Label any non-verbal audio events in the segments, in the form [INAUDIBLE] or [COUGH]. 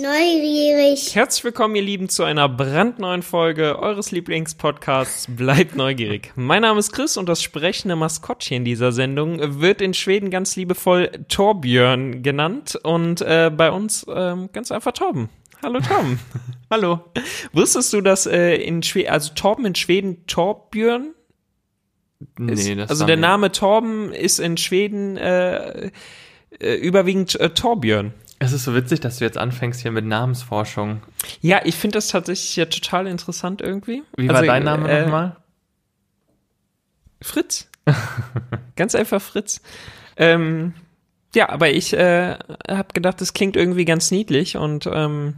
Neugierig. Herzlich willkommen, ihr Lieben, zu einer brandneuen Folge eures Lieblingspodcasts Bleibt neugierig. Mein Name ist Chris und das sprechende Maskottchen dieser Sendung wird in Schweden ganz liebevoll Torbjörn genannt und äh, bei uns ähm, ganz einfach Torben. Hallo Torben. [LAUGHS] Hallo. Wusstest du, dass äh, in Schweden, also Torben in Schweden Torbjörn ist? Nee, das also der Name Torben ist in Schweden äh, äh, überwiegend äh, Torbjörn. Es ist so witzig, dass du jetzt anfängst hier mit Namensforschung. Ja, ich finde das tatsächlich ja total interessant irgendwie. Wie war Also, dein Name äh, nochmal? Fritz. [LAUGHS] Ganz einfach Fritz. Ähm, ja, aber ich äh, habe gedacht, das klingt irgendwie ganz niedlich und ähm,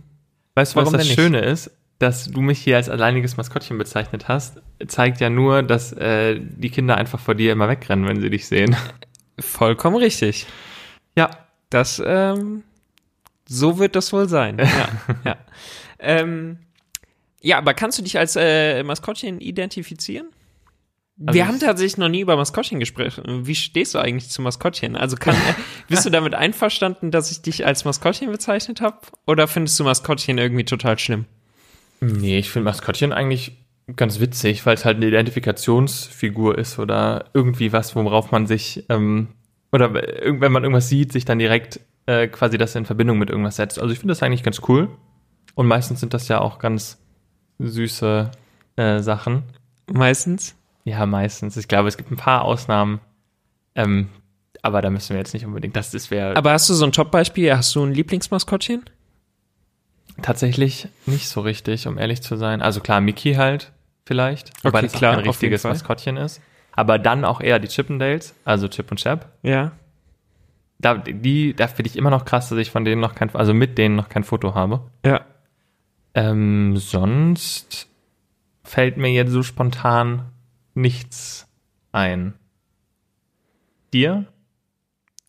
Weißt du, was warum das? Schöne ist? Dass du mich hier als alleiniges Maskottchen bezeichnet hast, zeigt ja nur, dass äh, die Kinder einfach vor dir immer wegrennen, wenn sie dich sehen. vollkommen richtig. Ja. Das, ähm, so wird das wohl sein. Ja, [LAUGHS] ja. Ähm, ja, aber kannst du dich als äh, Maskottchen identifizieren? Also Wir haben tatsächlich noch nie über Maskottchen gesprochen. Wie stehst du eigentlich zu Maskottchen? Also kann, äh, [LAUGHS] bist du damit einverstanden, dass ich dich als Maskottchen bezeichnet habe? Oder findest du Maskottchen irgendwie total schlimm? Nee, ich finde Maskottchen eigentlich ganz witzig, weil es halt eine Identifikationsfigur ist oder irgendwie was, worauf man sich, ähm, oder wenn man irgendwas sieht, sich dann direkt äh, quasi das in Verbindung mit irgendwas setzt. Also ich finde das eigentlich ganz cool. Und meistens sind das ja auch ganz süße äh, Sachen. Meistens. Ja, meistens. Ich glaube, es gibt ein paar Ausnahmen. Ähm, aber da müssen wir jetzt nicht unbedingt. Das, das wäre Aber hast du so ein Top-Beispiel? Hast du ein Lieblingsmaskottchen? tatsächlich nicht so richtig, um ehrlich zu sein. Also klar, Mickey halt vielleicht, Okay, das klar, kein richtiges. Maskottchen ist. Aber dann auch eher die Chippendales, also Chip und Chap. Ja. Da, die, da finde ich immer noch krass, dass ich von denen noch kein, also mit denen noch kein Foto habe. Ja. Ähm, sonst fällt mir jetzt so spontan nichts ein. Dir?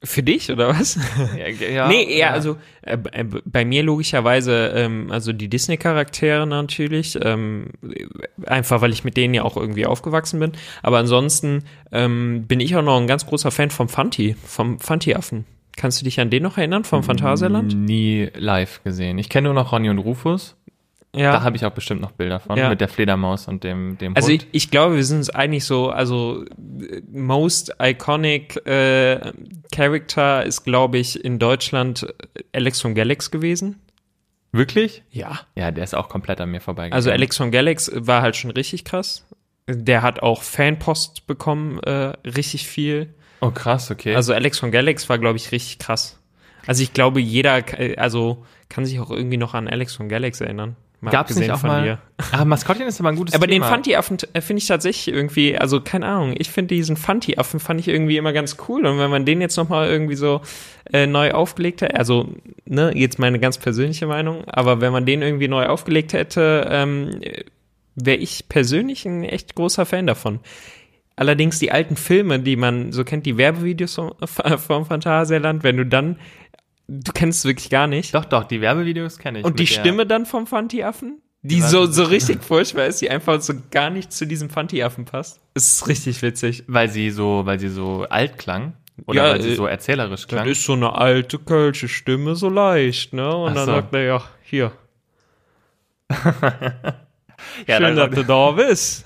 Für dich oder was? [LAUGHS] Ja, ja, nee, eher, also äh, äh, bei mir logischerweise, ähm, also die Disney-Charaktere natürlich, ähm, einfach weil ich mit denen ja auch irgendwie aufgewachsen bin. Aber ansonsten ähm, bin ich auch noch ein ganz großer Fan vom Fanti, vom Fanti-Affen. Kannst du dich an den noch erinnern, vom Phantasialand? Nie live gesehen. Ich kenne nur noch Ronny und Rufus. Da Ja. habe ich auch bestimmt noch Bilder von, Ja. mit der Fledermaus und dem, dem Also ich, Hund. ich glaube, wir sind uns eigentlich so, also äh, most iconic äh, Character ist, glaube ich, in Deutschland Alex von Galax gewesen. Wirklich? Ja. Ja, der ist auch komplett an mir vorbeigegangen. Also Alex von Galax war halt schon richtig krass. Der hat auch Fanpost bekommen, äh, richtig viel. Oh, krass, okay. Also Alex von Galax war, glaube ich, richtig krass. Also ich glaube, jeder, äh, also kann sich auch irgendwie noch an Alex von Galax erinnern. Mal Gab's nicht auch von mal? dir. Ah, Maskottchen ist aber ein gutes Aber den Thema. Fanti-Affen äh, finde ich tatsächlich irgendwie, also keine Ahnung, ich finde diesen Fanti-Affen fand ich irgendwie immer ganz cool und wenn man den jetzt nochmal irgendwie so äh, neu aufgelegt hätte, also, ne, jetzt meine ganz persönliche Meinung, aber wenn man den irgendwie neu aufgelegt hätte, ähm, wäre ich persönlich ein echt großer Fan davon. Allerdings die alten Filme, die man so kennt, die Werbevideos vom, vom Phantasialand, wenn du dann, du kennst es wirklich gar nicht. Doch, doch, die Werbevideos kenne ich. Und die Stimme dann vom Fanti-Affen, die so, so- richtig furchtbar ist, die einfach so gar nicht zu diesem Fanti-Affen passt. Ist richtig witzig. Weil sie so, weil sie so alt klang. Oder Ja, weil sie äh, so erzählerisch Dann klang. ist so eine alte kölsche Stimme so leicht, ne? Und Ach dann so. sagt er, ja, hier, [LAUGHS] ja, schön, dann- dass du [LAUGHS] da bist.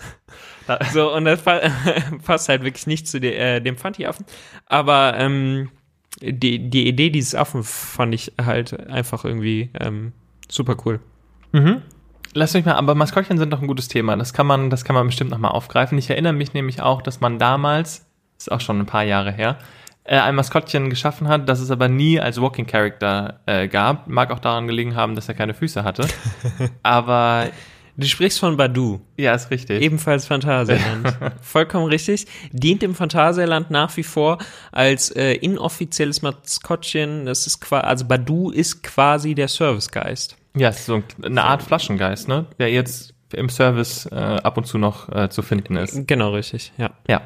So, und das pa- [LAUGHS] passt halt wirklich nicht zu de, äh, dem Fanti-Affen. Aber ähm, die, die Idee dieses Affen fand ich halt einfach irgendwie ähm, super cool. Mhm. Lass mich mal, aber Maskottchen sind doch ein gutes Thema. Das kann man, das kann man bestimmt nochmal aufgreifen. Ich erinnere mich nämlich auch, dass man damals, ist auch schon ein paar Jahre her, äh, ein Maskottchen geschaffen hat, das es aber nie als Walking Character äh, gab. Mag auch daran gelegen haben, dass er keine Füße hatte. [LAUGHS] aber Du sprichst von Badu. ja, ist richtig. Ebenfalls Phantasialand. [LAUGHS] Vollkommen richtig. Dient im Phantasialand nach wie vor als äh, inoffizielles Maskottchen. Das ist quasi, also Badu ist quasi der Servicegeist. Ja, es ist so eine Art Flaschengeist, ne? Der jetzt im Service äh, ab und zu noch äh, zu finden ist. Genau, richtig, ja. Ja.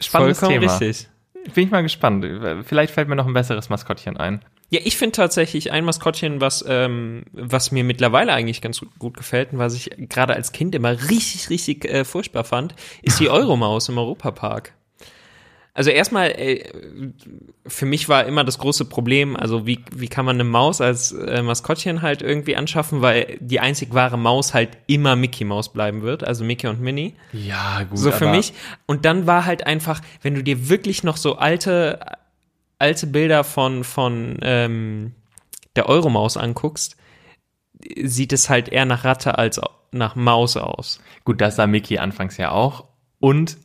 Spannendes Vollkommen Thema. richtig. Bin ich mal gespannt. Vielleicht fällt mir noch ein besseres Maskottchen ein. Ja, ich finde tatsächlich ein Maskottchen, was, ähm, was mir mittlerweile eigentlich ganz gut- gefällt und was ich gerade als Kind immer richtig, richtig äh, furchtbar fand, ist die [LAUGHS] Euromaus im Europapark. Also erstmal, äh, für mich war immer das große Problem, also wie, wie kann man eine Maus als äh, Maskottchen halt irgendwie anschaffen, weil die einzig wahre Maus halt immer Mickey Maus bleiben wird, also Mickey und Minnie. Ja, gut. So für mich. Und dann war halt einfach, wenn du dir wirklich noch so alte, alte Bilder von, von ähm, der Euromaus anguckst, sieht es halt eher nach Ratte als nach Maus aus. Gut, das sah Mickey anfangs ja auch. Und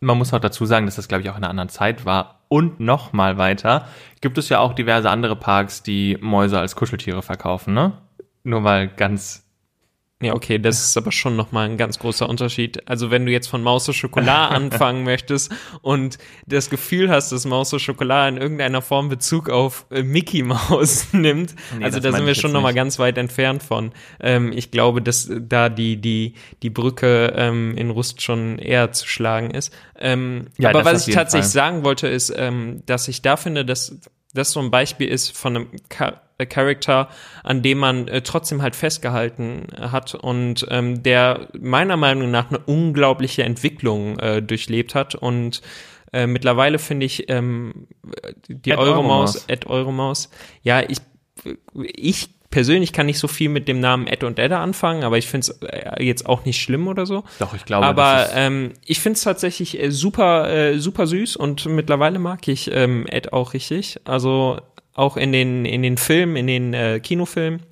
man muss auch dazu sagen, dass das, glaube ich, auch in einer anderen Zeit war. Und noch mal weiter gibt es ja auch diverse andere Parks, die Mäuse als Kuscheltiere verkaufen, ne? Nur mal ganz. Ja, okay, das ist aber schon nochmal ein ganz großer Unterschied. Also wenn du jetzt von Maus Schokolade [LAUGHS] anfangen möchtest und das Gefühl hast, dass Maus Schokolade in irgendeiner Form Bezug auf äh, Mickey Maus [LAUGHS] nimmt, Nee, also da sind wir schon nochmal ganz weit entfernt von. Ähm, ich glaube, dass da die, die, die Brücke ähm, in Rust schon eher zu schlagen ist. Ähm, Ja, aber was ich tatsächlich Fall. sagen wollte, ist, ähm, dass ich da finde, dass das so ein Beispiel ist von einem Char äh, Charakter, an dem man äh, trotzdem halt festgehalten äh, hat und ähm, der meiner Meinung nach eine unglaubliche Entwicklung äh, durchlebt hat und äh, mittlerweile finde ich ähm, die Euromaus, Euromaus. Ed Euromaus, ja, ich, ich persönlich kann nicht so viel mit dem Namen Ed und Edda anfangen, aber ich finde es äh, jetzt auch nicht schlimm oder so. Doch, ich glaube, Aber ähm, ich finde es tatsächlich äh, super, äh, super süß und mittlerweile mag ich ähm, Ed auch richtig. Also auch in den, in den Filmen, in den äh, Kinofilmen.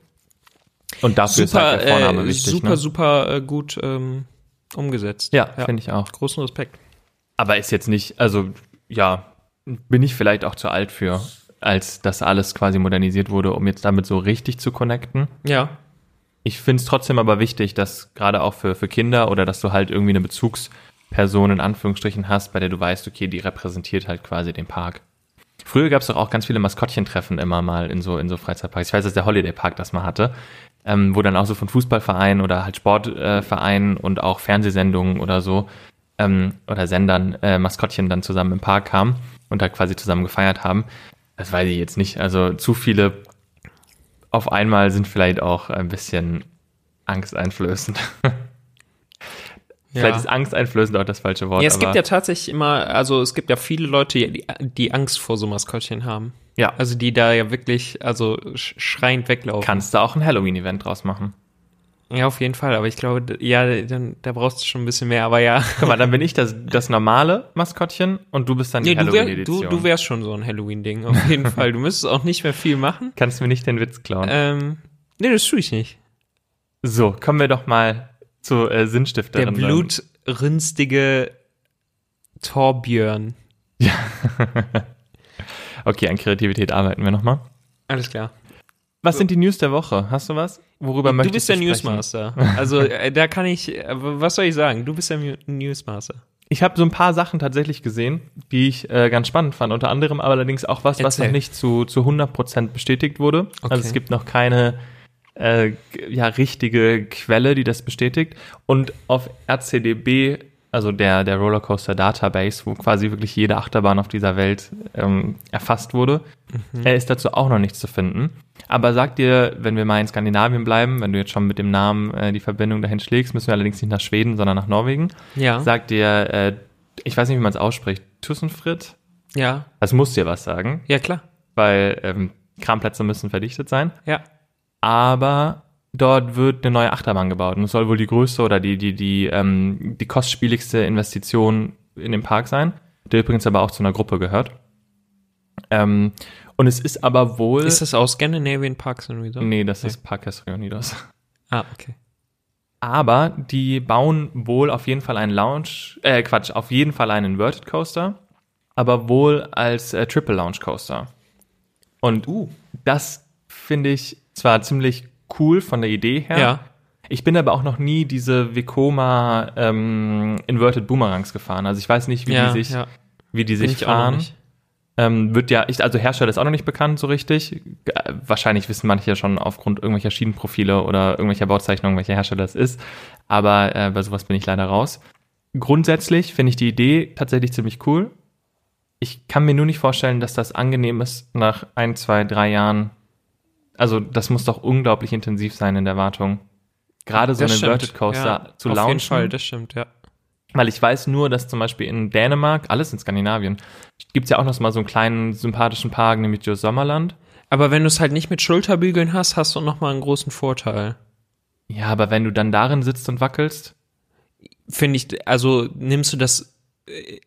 und dafür ist halt der Vorname äh, wichtig, super, ne? super äh, gut ähm, umgesetzt. Ja, finde ich auch. Großen Respekt. Aber ist jetzt nicht, also ja, bin ich vielleicht auch zu alt für, als das alles quasi modernisiert wurde, um jetzt damit so richtig zu connecten. Ja, Ich finde es trotzdem aber wichtig, dass gerade auch für, für Kinder oder dass du halt irgendwie eine Bezugsperson in Anführungsstrichen hast, bei der du weißt, okay, die repräsentiert halt quasi den Park. Früher gab es doch auch ganz viele Maskottchentreffen immer mal in so, in so Freizeitparks. Ich weiß, dass der Holiday Park das mal hatte, ähm, wo dann auch so von Fußballvereinen oder halt Sportvereinen äh, und auch Fernsehsendungen oder so ähm, oder Sendern äh, Maskottchen dann zusammen im Park kamen und da quasi zusammen gefeiert haben. Das weiß ich jetzt nicht. Also zu viele auf einmal sind vielleicht auch ein bisschen angsteinflößend. [LAUGHS] vielleicht ja. ist angsteinflößend auch das falsche Wort. Ja, es gibt ja tatsächlich immer, also es gibt ja viele Leute, die, die Angst vor so Maskottchen haben. ja, Also die da ja wirklich, also sch schreiend weglaufen. kannst du auch ein Halloween-Event draus machen. Ja, auf jeden Fall. Aber ich glaube, ja, dann, da brauchst du schon ein bisschen mehr. Aber ja, [LAUGHS] Guck mal, dann bin ich das, das normale Maskottchen und du bist dann die wär, Halloween-Edition. du, du wärst schon so ein Halloween-Ding, auf jeden [LAUGHS] Fall. Du müsstest auch nicht mehr viel machen. Kannst mir nicht den Witz klauen. Ähm, nee, das tue ich nicht. so, kommen wir doch mal zu äh, Der Sinnstifterin. blutrünstige Torbjörn. [LAUGHS] Okay, an Kreativität arbeiten wir nochmal. Alles klar. Was sind die News der Woche? Hast du was? Worüber Du möchtest bist der? Newsmaster. Also äh, da kann ich, äh, was soll ich sagen? Du bist der Mu- Newsmaster. Ich habe so ein paar Sachen tatsächlich gesehen, die ich äh, ganz spannend fand. Unter anderem aber allerdings auch was, was Erzähl. noch nicht zu, zu 100% bestätigt wurde. Okay. Also es gibt noch keine äh, ja, richtige Quelle, die das bestätigt. Und auf RCDB, also der, der Rollercoaster Database, wo quasi wirklich jede Achterbahn auf dieser Welt ähm, erfasst wurde, äh, ist dazu auch noch nichts zu finden. Aber sag dir, wenn wir mal in Skandinavien bleiben, wenn du jetzt schon mit dem Namen äh, die Verbindung dahin schlägst, müssen wir allerdings nicht nach Schweden, sondern nach Norwegen Ja. sagt dir, äh, ich weiß nicht, wie man es ausspricht, Tussenfritt? Ja. Das muss dir was sagen, Ja, klar. weil ähm, Kramplätze müssen verdichtet sein. Ja. Aber dort wird eine neue Achterbahn gebaut und es soll wohl die größte oder die, die, die, ähm, die kostspieligste Investition in den Park sein, der übrigens aber auch zu einer Gruppe gehört. Ähm, und es ist aber wohl. Ist das aus Scandinavian Parks and Resorts? nee, das ist Parques Reunidos. Ah, okay. Aber die bauen wohl auf jeden Fall einen Lounge, äh, Quatsch, auf jeden Fall einen Inverted Coaster, aber wohl als äh, Triple Lounge Coaster. Und Uh. das finde ich zwar ziemlich cool von der Idee her. Ja. Ich bin aber auch noch nie diese Vekoma ähm, Inverted Boomerangs gefahren. Also ich weiß nicht, wie ja, die sich, ja. wie die sich fahren. Ähm, wird ja, ich, also Hersteller ist auch noch nicht bekannt so richtig. Äh, Wahrscheinlich wissen manche ja schon aufgrund irgendwelcher Schienenprofile oder irgendwelcher Bauzeichnungen, welcher Hersteller es ist. Aber äh, bei sowas bin ich leider raus. Grundsätzlich finde ich die Idee tatsächlich ziemlich cool. Ich kann mir nur nicht vorstellen, dass das angenehm ist nach ein, zwei, drei Jahren. Also das muss doch unglaublich intensiv sein in der Wartung. Gerade so Das einen stimmt. Inverted Coaster ja, zu auf launchen. jeden Fall, das stimmt, ja. Weil ich weiß nur, dass zum Beispiel in Dänemark, alles in Skandinavien, gibt's ja auch noch mal so einen kleinen sympathischen Park, nämlich Joe Sommerland. Aber wenn du es halt nicht mit Schulterbügeln hast, hast du noch mal einen großen Vorteil. Ja, aber wenn du dann darin sitzt und wackelst, Finde ich, also nimmst du das äh,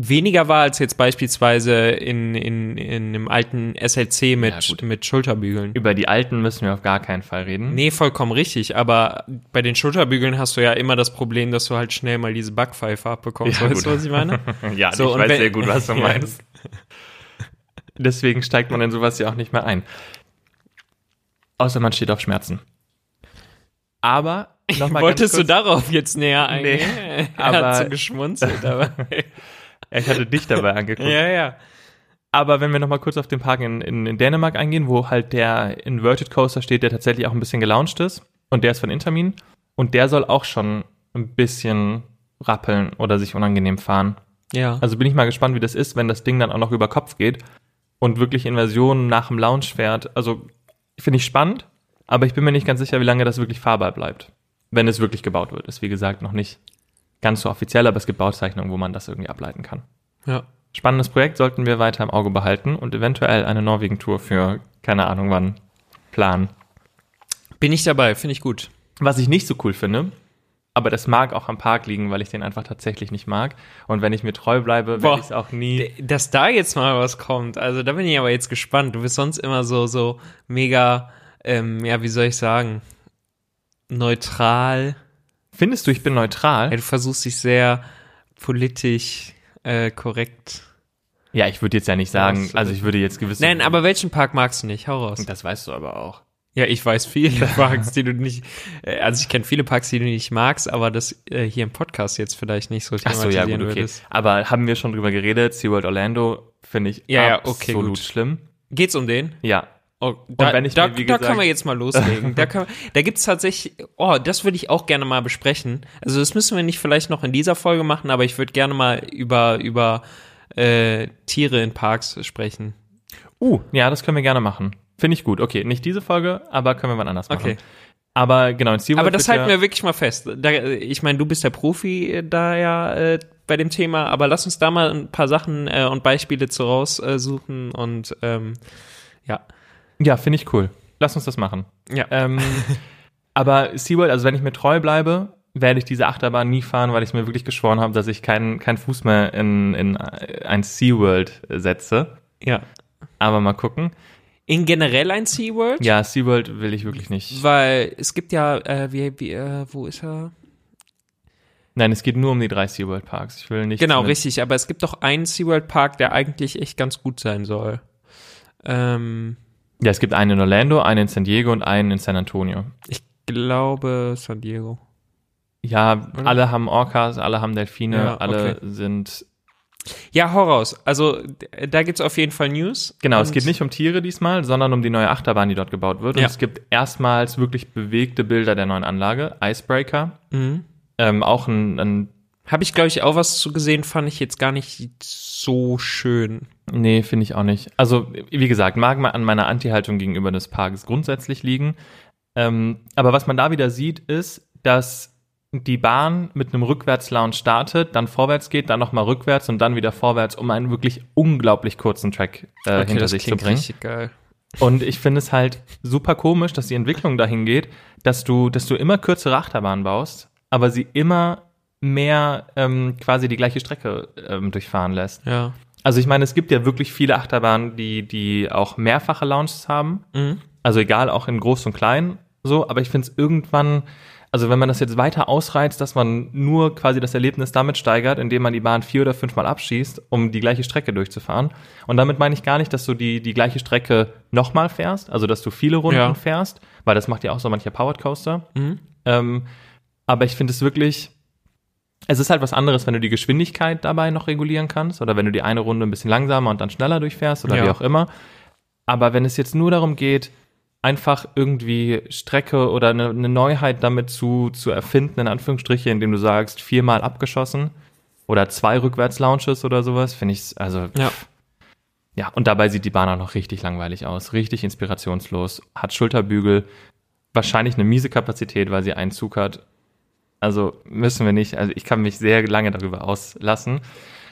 weniger wahr als jetzt beispielsweise in, in, in einem alten SLC mit, gut. mit Schulterbügeln. über die alten müssen wir auf gar keinen Fall reden. Nee, vollkommen richtig, aber bei den Schulterbügeln hast du ja immer das Problem, dass du halt schnell mal diese Backpfeife abbekommst. Ja, weißt du, was ich meine? [LAUGHS] ja, So, ich weiß sehr gut, was du [LAUGHS] Ja. meinst. Deswegen steigt man in sowas ja auch nicht mehr ein. Außer man steht auf Schmerzen. Aber [LAUGHS] nochmal Wolltest du darauf jetzt näher eingehen? er aber- hat so geschmunzelt, aber Ja, ich hatte dich dabei [LAUGHS] angeguckt. ja, ja. Aber wenn wir nochmal kurz auf den Park in, in, in Dänemark eingehen, wo halt der Inverted Coaster steht, der tatsächlich auch ein bisschen gelauncht ist. Und der ist von Intermin. Und der soll auch schon ein bisschen rappeln oder sich unangenehm fahren. Ja. Also bin ich mal gespannt, wie das ist, wenn das Ding dann auch noch über Kopf geht und wirklich Inversionen nach dem Launch fährt. Also finde ich spannend, aber ich bin mir nicht ganz sicher, wie lange das wirklich fahrbar bleibt. Wenn es wirklich gebaut wird. Ist wie gesagt noch nicht ganz so offiziell, aber es gibt Bauzeichnungen, wo man das irgendwie ableiten kann. ja. Spannendes Projekt sollten wir weiter im Auge behalten und eventuell eine Norwegen-Tour für keine Ahnung wann planen. Bin ich dabei, finde ich gut. Was ich nicht so cool finde, aber das mag auch am Park liegen, weil ich den einfach tatsächlich nicht mag. Und wenn ich mir treu bleibe, werde ich es auch nie. Dass da jetzt mal was kommt, also da bin ich aber jetzt gespannt. Du bist sonst immer so, so mega, ähm, ja, wie soll ich sagen, neutral. Findest du, ich bin neutral? Ja, du versuchst dich sehr politisch äh, korrekt. Ja, ich würde jetzt ja nicht sagen, also ich würde jetzt gewisse. Nein, aber welchen Park magst du nicht? Hau raus. Das weißt du aber auch. Ja, ich weiß viele [LAUGHS] Parks, die du nicht, äh, also ich kenne viele Parks, die du nicht magst, aber das äh, hier im Podcast jetzt vielleicht nicht so Ach so, ja, gut, okay. würdest. Aber haben wir schon drüber geredet? SeaWorld Orlando finde ich Ja, ja, absolut okay, gut. schlimm. Geht's um den? Ja. Oh, da, da, mir, da gesagt- können wir jetzt mal loslegen. da kann, da gibt's tatsächlich, oh, das würde ich auch gerne mal besprechen. Also das müssen wir nicht vielleicht noch in dieser Folge machen, aber ich würde gerne mal über, über äh, Tiere in Parks sprechen. Uh, ja, das können wir gerne machen. Finde ich gut. Okay, nicht diese Folge, aber können wir wann anders machen. Okay. Aber genau, in SeaWorld Aber das halten ja, wir wirklich mal fest. Da, ich meine, du bist der Profi äh, da ja äh, bei dem Thema, aber lass uns da mal ein paar Sachen äh, und Beispiele zu raussuchen suchen und ähm, ja. Ja, finde ich cool. Lass uns das machen. Ja. Ähm, [LAUGHS] aber SeaWorld, also wenn ich mir treu bleibe, werde ich diese Achterbahn nie fahren, weil ich mir wirklich geschworen habe, dass ich keinen keinen Fuß mehr in, in ein SeaWorld setze. ja. Aber mal gucken. In generell ein SeaWorld? Ja, SeaWorld will ich wirklich nicht. Weil es gibt ja, äh, wie, wie, äh, wo ist er? Nein, es geht nur um die drei SeaWorld Parks. Ich will nicht. Genau, richtig. Aber es gibt doch einen SeaWorld Park, der eigentlich echt ganz gut sein soll. Ähm, Ja, es gibt einen in Orlando, einen in San Diego und einen in San Antonio. ich glaube San Diego. Ja, Oder? alle haben Orcas, alle haben Delfine, Ja, alle okay. sind. Ja, hau raus. Also da gibt's auf jeden Fall News. Genau, es Und- geht nicht um Tiere diesmal, sondern um die neue Achterbahn, die dort gebaut wird. Und Ja. es gibt erstmals wirklich bewegte Bilder der neuen Anlage. Icebreaker, Mhm. ähm, auch ein, ein Habe ich, glaube ich, auch was zu gesehen, fand ich jetzt gar nicht so schön. Nee, finde ich auch nicht. Also, wie gesagt, mag mal an meiner Anti-Haltung gegenüber des Parks grundsätzlich liegen. Ähm, aber was man da wieder sieht, ist, dass die Bahn mit einem Rückwärts-Lounge startet, dann vorwärts geht, dann nochmal rückwärts und dann wieder vorwärts, um einen wirklich unglaublich kurzen Track äh, hinter das sich zu bringen. richtig geil. Und ich finde es halt super komisch, dass die Entwicklung dahin geht, dass du, dass du immer kürzere Achterbahnen baust, aber sie immer mehr ähm, quasi die gleiche Strecke ähm, durchfahren lässt. Ja. Also ich meine, es gibt ja wirklich viele Achterbahnen, die, die auch mehrfache Launches haben. Mhm. Also egal, auch in groß und klein so, aber ich finde es irgendwann, also wenn man das jetzt weiter ausreizt, dass man nur quasi das Erlebnis damit steigert, indem man die Bahn vier oder fünfmal abschießt, um die gleiche Strecke durchzufahren. Und damit meine ich gar nicht, dass du die, die gleiche Strecke nochmal fährst, also dass du viele Runden Ja. fährst, weil das macht ja auch so mancher Powered Coaster. Mhm. Ähm, aber ich finde es wirklich, es ist halt was anderes, wenn du die Geschwindigkeit dabei noch regulieren kannst oder wenn du die eine Runde ein bisschen langsamer und dann schneller durchfährst oder Ja. wie auch immer. Aber wenn es jetzt nur darum geht, einfach irgendwie Strecke oder eine, eine Neuheit damit zu, zu erfinden, in Anführungsstriche, indem du sagst, viermal abgeschossen oder zwei Rückwärts-Launches oder sowas, finde ich also Ja. ja, und dabei sieht die Bahn auch noch richtig langweilig aus, richtig inspirationslos, hat Schulterbügel, wahrscheinlich eine miese Kapazität, weil sie einen Zug hat. Also müssen wir nicht. Also ich kann mich sehr lange darüber auslassen.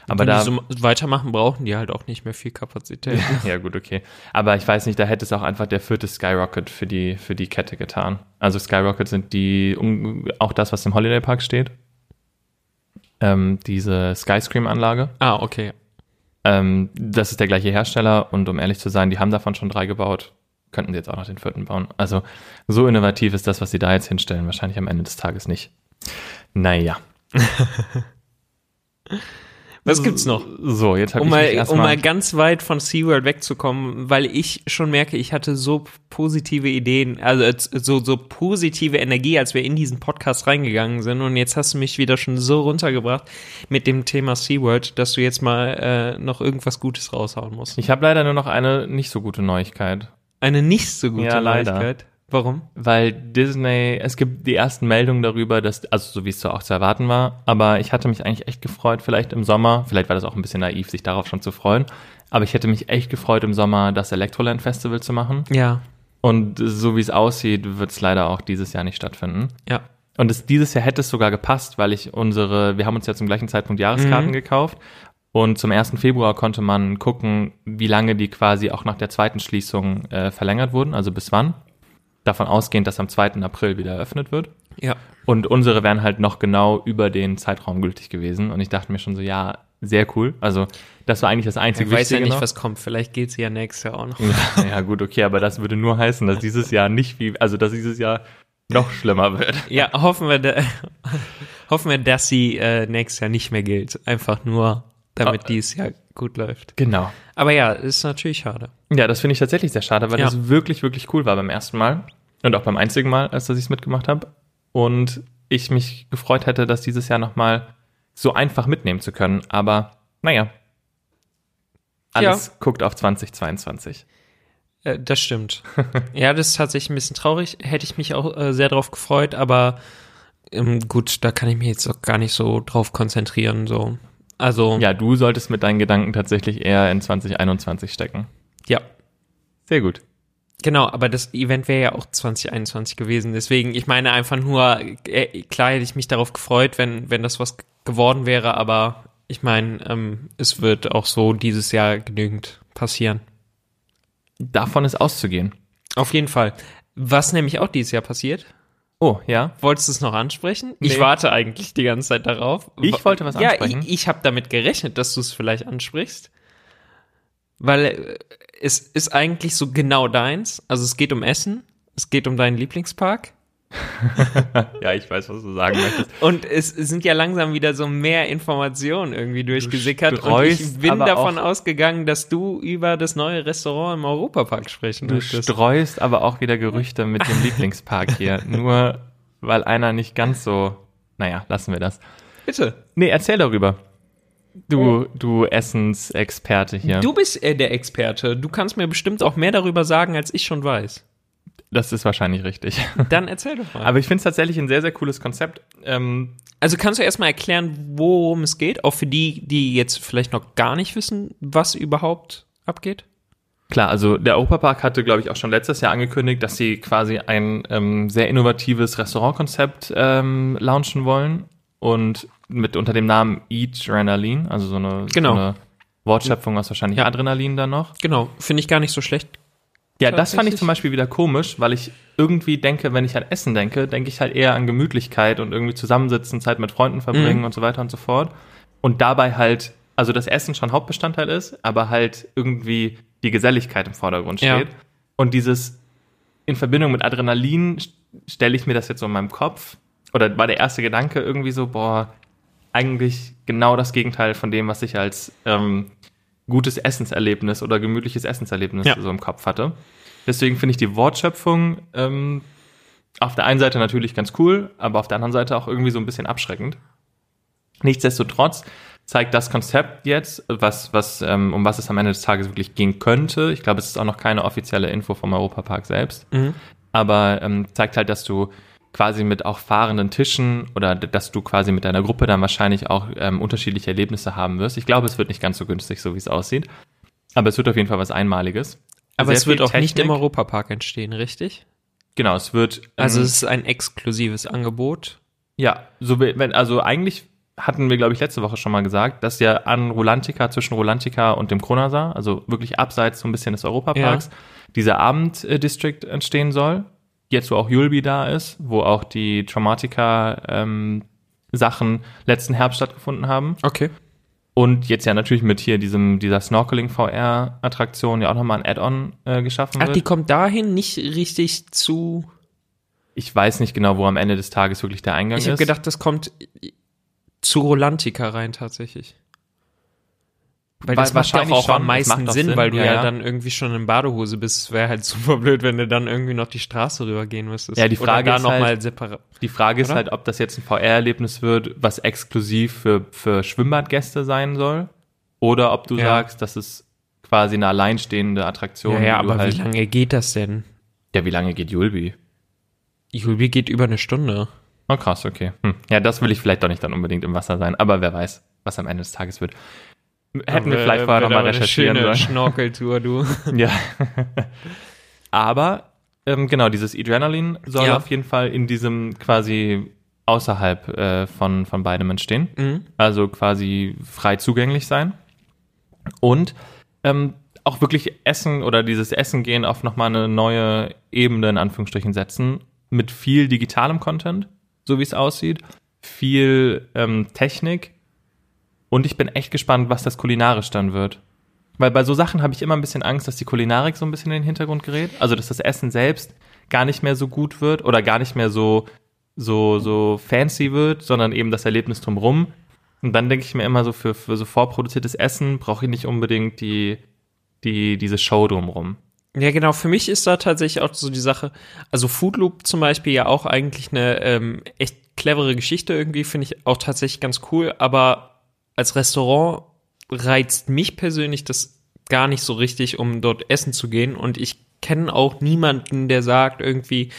Aber Wenn da, die so weitermachen, brauchen die halt auch nicht mehr viel Kapazität. [LAUGHS] ja gut, okay. Aber ich weiß nicht, da hätte es auch einfach der vierte Skyrocket für die, für die Kette getan. Also Skyrocket sind die, auch das, was im Holiday Park steht. Ähm, diese Skyscream-Anlage. ah, okay. Ähm, das ist der gleiche Hersteller und um ehrlich zu sein, die haben davon schon drei gebaut. Könnten sie jetzt auch noch den vierten bauen. Also so innovativ ist das, was sie da jetzt hinstellen, wahrscheinlich am Ende des Tages nicht. Naja. [LAUGHS] Was gibt's noch? So, jetzt habe Um ich mal, um erstmal. mal ganz weit von SeaWorld wegzukommen, weil ich schon merke, ich hatte so positive Ideen, also äh, so, so positive Energie, als wir in diesen Podcast reingegangen sind. Und jetzt hast du mich wieder schon so runtergebracht mit dem Thema SeaWorld, dass du jetzt mal äh, noch irgendwas Gutes raushauen musst. ich habe leider nur noch eine nicht so gute Neuigkeit. Eine nicht so gute Ja. Neuigkeit. Warum? Weil Disney, es gibt die ersten Meldungen darüber, dass, also so wie es so auch zu erwarten war, aber ich hatte mich eigentlich echt gefreut, vielleicht im Sommer, vielleicht war das auch ein bisschen naiv, sich darauf schon zu freuen, aber ich hätte mich echt gefreut, im Sommer das Electroland Festival zu machen. Ja, Und so wie es aussieht, wird es leider auch dieses Jahr nicht stattfinden. ja. Und es, dieses Jahr hätte es sogar gepasst, weil ich unsere, wir haben uns ja zum gleichen Zeitpunkt Jahreskarten Mhm. gekauft. Und zum 1. Februar konnte man gucken, wie lange die quasi auch nach der zweiten Schließung äh, verlängert wurden, also bis wann. Davon ausgehend, dass am 2. April wieder eröffnet wird. Ja. Und unsere wären halt noch genau über den Zeitraum gültig gewesen. Und ich dachte mir schon so, ja, sehr cool. Also das war eigentlich das einzige Ich weiß ja nicht, noch. was kommt. Vielleicht geht sie ja nächstes Jahr auch noch. Ja, [LAUGHS] ja, gut, okay, aber das würde nur heißen, dass dieses Jahr nicht wie, also dass dieses Jahr noch schlimmer wird. Ja, hoffen wir, da, [LAUGHS] hoffen wir, dass sie äh, nächstes Jahr nicht mehr gilt. Einfach nur, damit Ah. dieses Jahr gut läuft. Genau. Aber ja, ist natürlich schade. Ja, das finde ich tatsächlich sehr schade, weil Ja. das wirklich, wirklich cool war beim ersten Mal und auch beim einzigen Mal, als dass ich es mitgemacht habe. Und ich mich gefreut hätte, das dieses Jahr nochmal so einfach mitnehmen zu können. Aber naja, alles guckt auf 2022. Äh, das stimmt. [LAUGHS] ja, das ist tatsächlich ein bisschen traurig. Hätte ich mich auch äh, sehr drauf gefreut, aber ähm, gut, da kann ich mich jetzt auch gar nicht so drauf konzentrieren. So. Also, Ja, du solltest mit deinen Gedanken tatsächlich eher in 2021 stecken. ja. Sehr gut. Genau, aber das Event wäre ja auch 2021 gewesen. Deswegen, ich meine einfach nur, äh, klar hätte ich mich darauf gefreut, wenn, wenn das was geworden wäre, aber ich meine, ähm, es wird auch so dieses Jahr genügend passieren. Davon ist auszugehen. Auf jeden Fall. Was nämlich auch dieses Jahr passiert, Oh, ja. wolltest du es noch ansprechen? Ich Nee. warte eigentlich die ganze Zeit darauf. Ich wollte was ja, ansprechen. ich, ich habe damit gerechnet, dass du es vielleicht ansprichst. Weil äh, es ist eigentlich so genau deins. Also es geht um Essen, es geht um deinen Lieblingspark. [LAUGHS] Ja, ich weiß, was du sagen möchtest. Und es sind ja langsam wieder so mehr Informationen irgendwie durchgesickert. Und streust ich bin davon ausgegangen, dass du über das neue Restaurant im Europapark sprechen Du möchtest. streust aber auch wieder Gerüchte mit dem [LAUGHS] Lieblingspark hier. Nur weil einer nicht ganz so. Naja, lassen wir das. Bitte. Nee, erzähl darüber. Du, du Essensexperte hier. Du bist äh, der Experte. Du kannst mir bestimmt auch mehr darüber sagen, als ich schon weiß. Das ist wahrscheinlich richtig. [LAUGHS] Dann erzähl doch mal. Aber ich finde es tatsächlich ein sehr, sehr cooles Konzept. Ähm, Also kannst du erstmal erklären, worum es geht, auch für die, die jetzt vielleicht noch gar nicht wissen, was überhaupt abgeht? Klar, also der Europapark hatte, glaube ich, auch schon letztes Jahr angekündigt, dass sie quasi ein ähm, sehr innovatives Restaurantkonzept ähm, launchen wollen und mit unter dem Namen Eat Adrenaline, also so eine, Genau. so eine Wortschöpfung aus wahrscheinlich Ja. Adrenalin dann noch. Genau, finde ich gar nicht so schlecht. Ja, das fand ich zum Beispiel wieder komisch, weil ich irgendwie denke, wenn ich an Essen denke, denke ich halt eher an Gemütlichkeit und irgendwie zusammensitzen, Zeit mit Freunden verbringen Mhm. und so weiter und so fort. Und dabei halt, also das Essen schon Hauptbestandteil ist, aber halt irgendwie die Geselligkeit im Vordergrund Ja. steht. Und dieses in Verbindung mit Adrenalin st- stelle ich mir das jetzt so in meinem Kopf. Oder war der erste Gedanke irgendwie so, boah, eigentlich genau das Gegenteil von dem, was ich als ähm, gutes Essenserlebnis oder gemütliches Essenserlebnis Ja. so im Kopf hatte. Deswegen finde ich die Wortschöpfung ähm, auf der einen Seite natürlich ganz cool, aber auf der anderen Seite auch irgendwie so ein bisschen abschreckend. Nichtsdestotrotz zeigt das Konzept jetzt, was, was, ähm, um was es am Ende des Tages wirklich gehen könnte. Ich glaube, es ist auch noch keine offizielle Info vom Europapark selbst Mhm. aber ähm, zeigt halt, dass du quasi mit auch fahrenden Tischen oder dass du quasi mit deiner Gruppe dann wahrscheinlich auch ähm, unterschiedliche Erlebnisse haben wirst. Ich glaube, es wird nicht ganz so günstig, so wie es aussieht. Aber es wird auf jeden Fall was Einmaliges. Aber Sehr es wird auch nicht Technik. im Europapark entstehen, richtig? Genau, es wird. ähm, Also es ist ein exklusives Angebot. Ja, so wenn, also eigentlich hatten wir, glaube ich, letzte Woche schon mal gesagt, dass ja an Rolantica, zwischen Rolantica und dem Kronasar, also wirklich abseits so ein bisschen des Europaparks, dieser Abend-District entstehen soll. Jetzt, wo auch Julbi da ist, wo auch die Traumatica ähm, Sachen letzten Herbst stattgefunden haben. Okay. Und jetzt ja natürlich mit hier diesem, dieser Snorkeling-VR-Attraktion ja auch nochmal ein Add-on äh, geschaffen Ach, wird. die kommt dahin nicht richtig zu. ich weiß nicht genau, wo am Ende des Tages wirklich der Eingang Ich ist. habe gedacht, das kommt zu Rolantica rein tatsächlich. Weil das macht ja wahrscheinlich auch schon, am meisten Sinn, Sinn, weil du ja, ja, dann irgendwie schon in Badehose bist. Es wäre halt [LAUGHS] super blöd, wenn du dann irgendwie noch die Straße rübergehen müsstest. Ja, die Frage ist noch halt- mal separat. Die Frage ist Oder? halt, ob das jetzt ein VR-Erlebnis wird, was exklusiv für, für Schwimmbadgäste sein soll, oder ob du Ja. sagst, das ist quasi eine alleinstehende Attraktion. Ja, ja, aber halt, wie lange geht das denn? Ja, wie lange geht Julbi? Julbi geht über eine Stunde. Oh, krass, okay. Hm. Ja, das will ich vielleicht doch nicht dann unbedingt im Wasser sein, aber wer weiß, was am Ende des Tages wird. Hätten wir vielleicht vorher nochmal recherchieren sollen. Schnorkeltour, du. [LAUGHS] Ja. Aber ähm, genau, dieses Adrenalin soll Ja. auf jeden Fall in diesem quasi außerhalb äh, von, von beidem entstehen. Mhm. Also quasi frei zugänglich sein. Und ähm, auch wirklich Essen oder dieses Essen gehen auf nochmal eine neue Ebene in Anführungsstrichen setzen. Mit viel digitalem Content, so wie es aussieht. Viel ähm, Technik. Und ich bin echt gespannt, was das kulinarisch dann wird. Weil bei so Sachen habe ich immer ein bisschen Angst, dass die Kulinarik so ein bisschen in den Hintergrund gerät. Also, dass das Essen selbst gar nicht mehr so gut wird oder gar nicht mehr so, so, so fancy wird, sondern eben das Erlebnis drumrum. Und dann denke ich mir immer so, für, für so vorproduziertes Essen brauche ich nicht unbedingt die, die, diese Show drumrum. Ja, genau. Für mich ist da tatsächlich auch so die Sache, also Food Loop zum Beispiel ja auch eigentlich eine ähm, echt clevere Geschichte irgendwie, finde ich auch tatsächlich ganz cool, aber als Restaurant reizt mich persönlich das gar nicht so richtig, um dort essen zu gehen und ich kenne auch niemanden, der sagt irgendwie,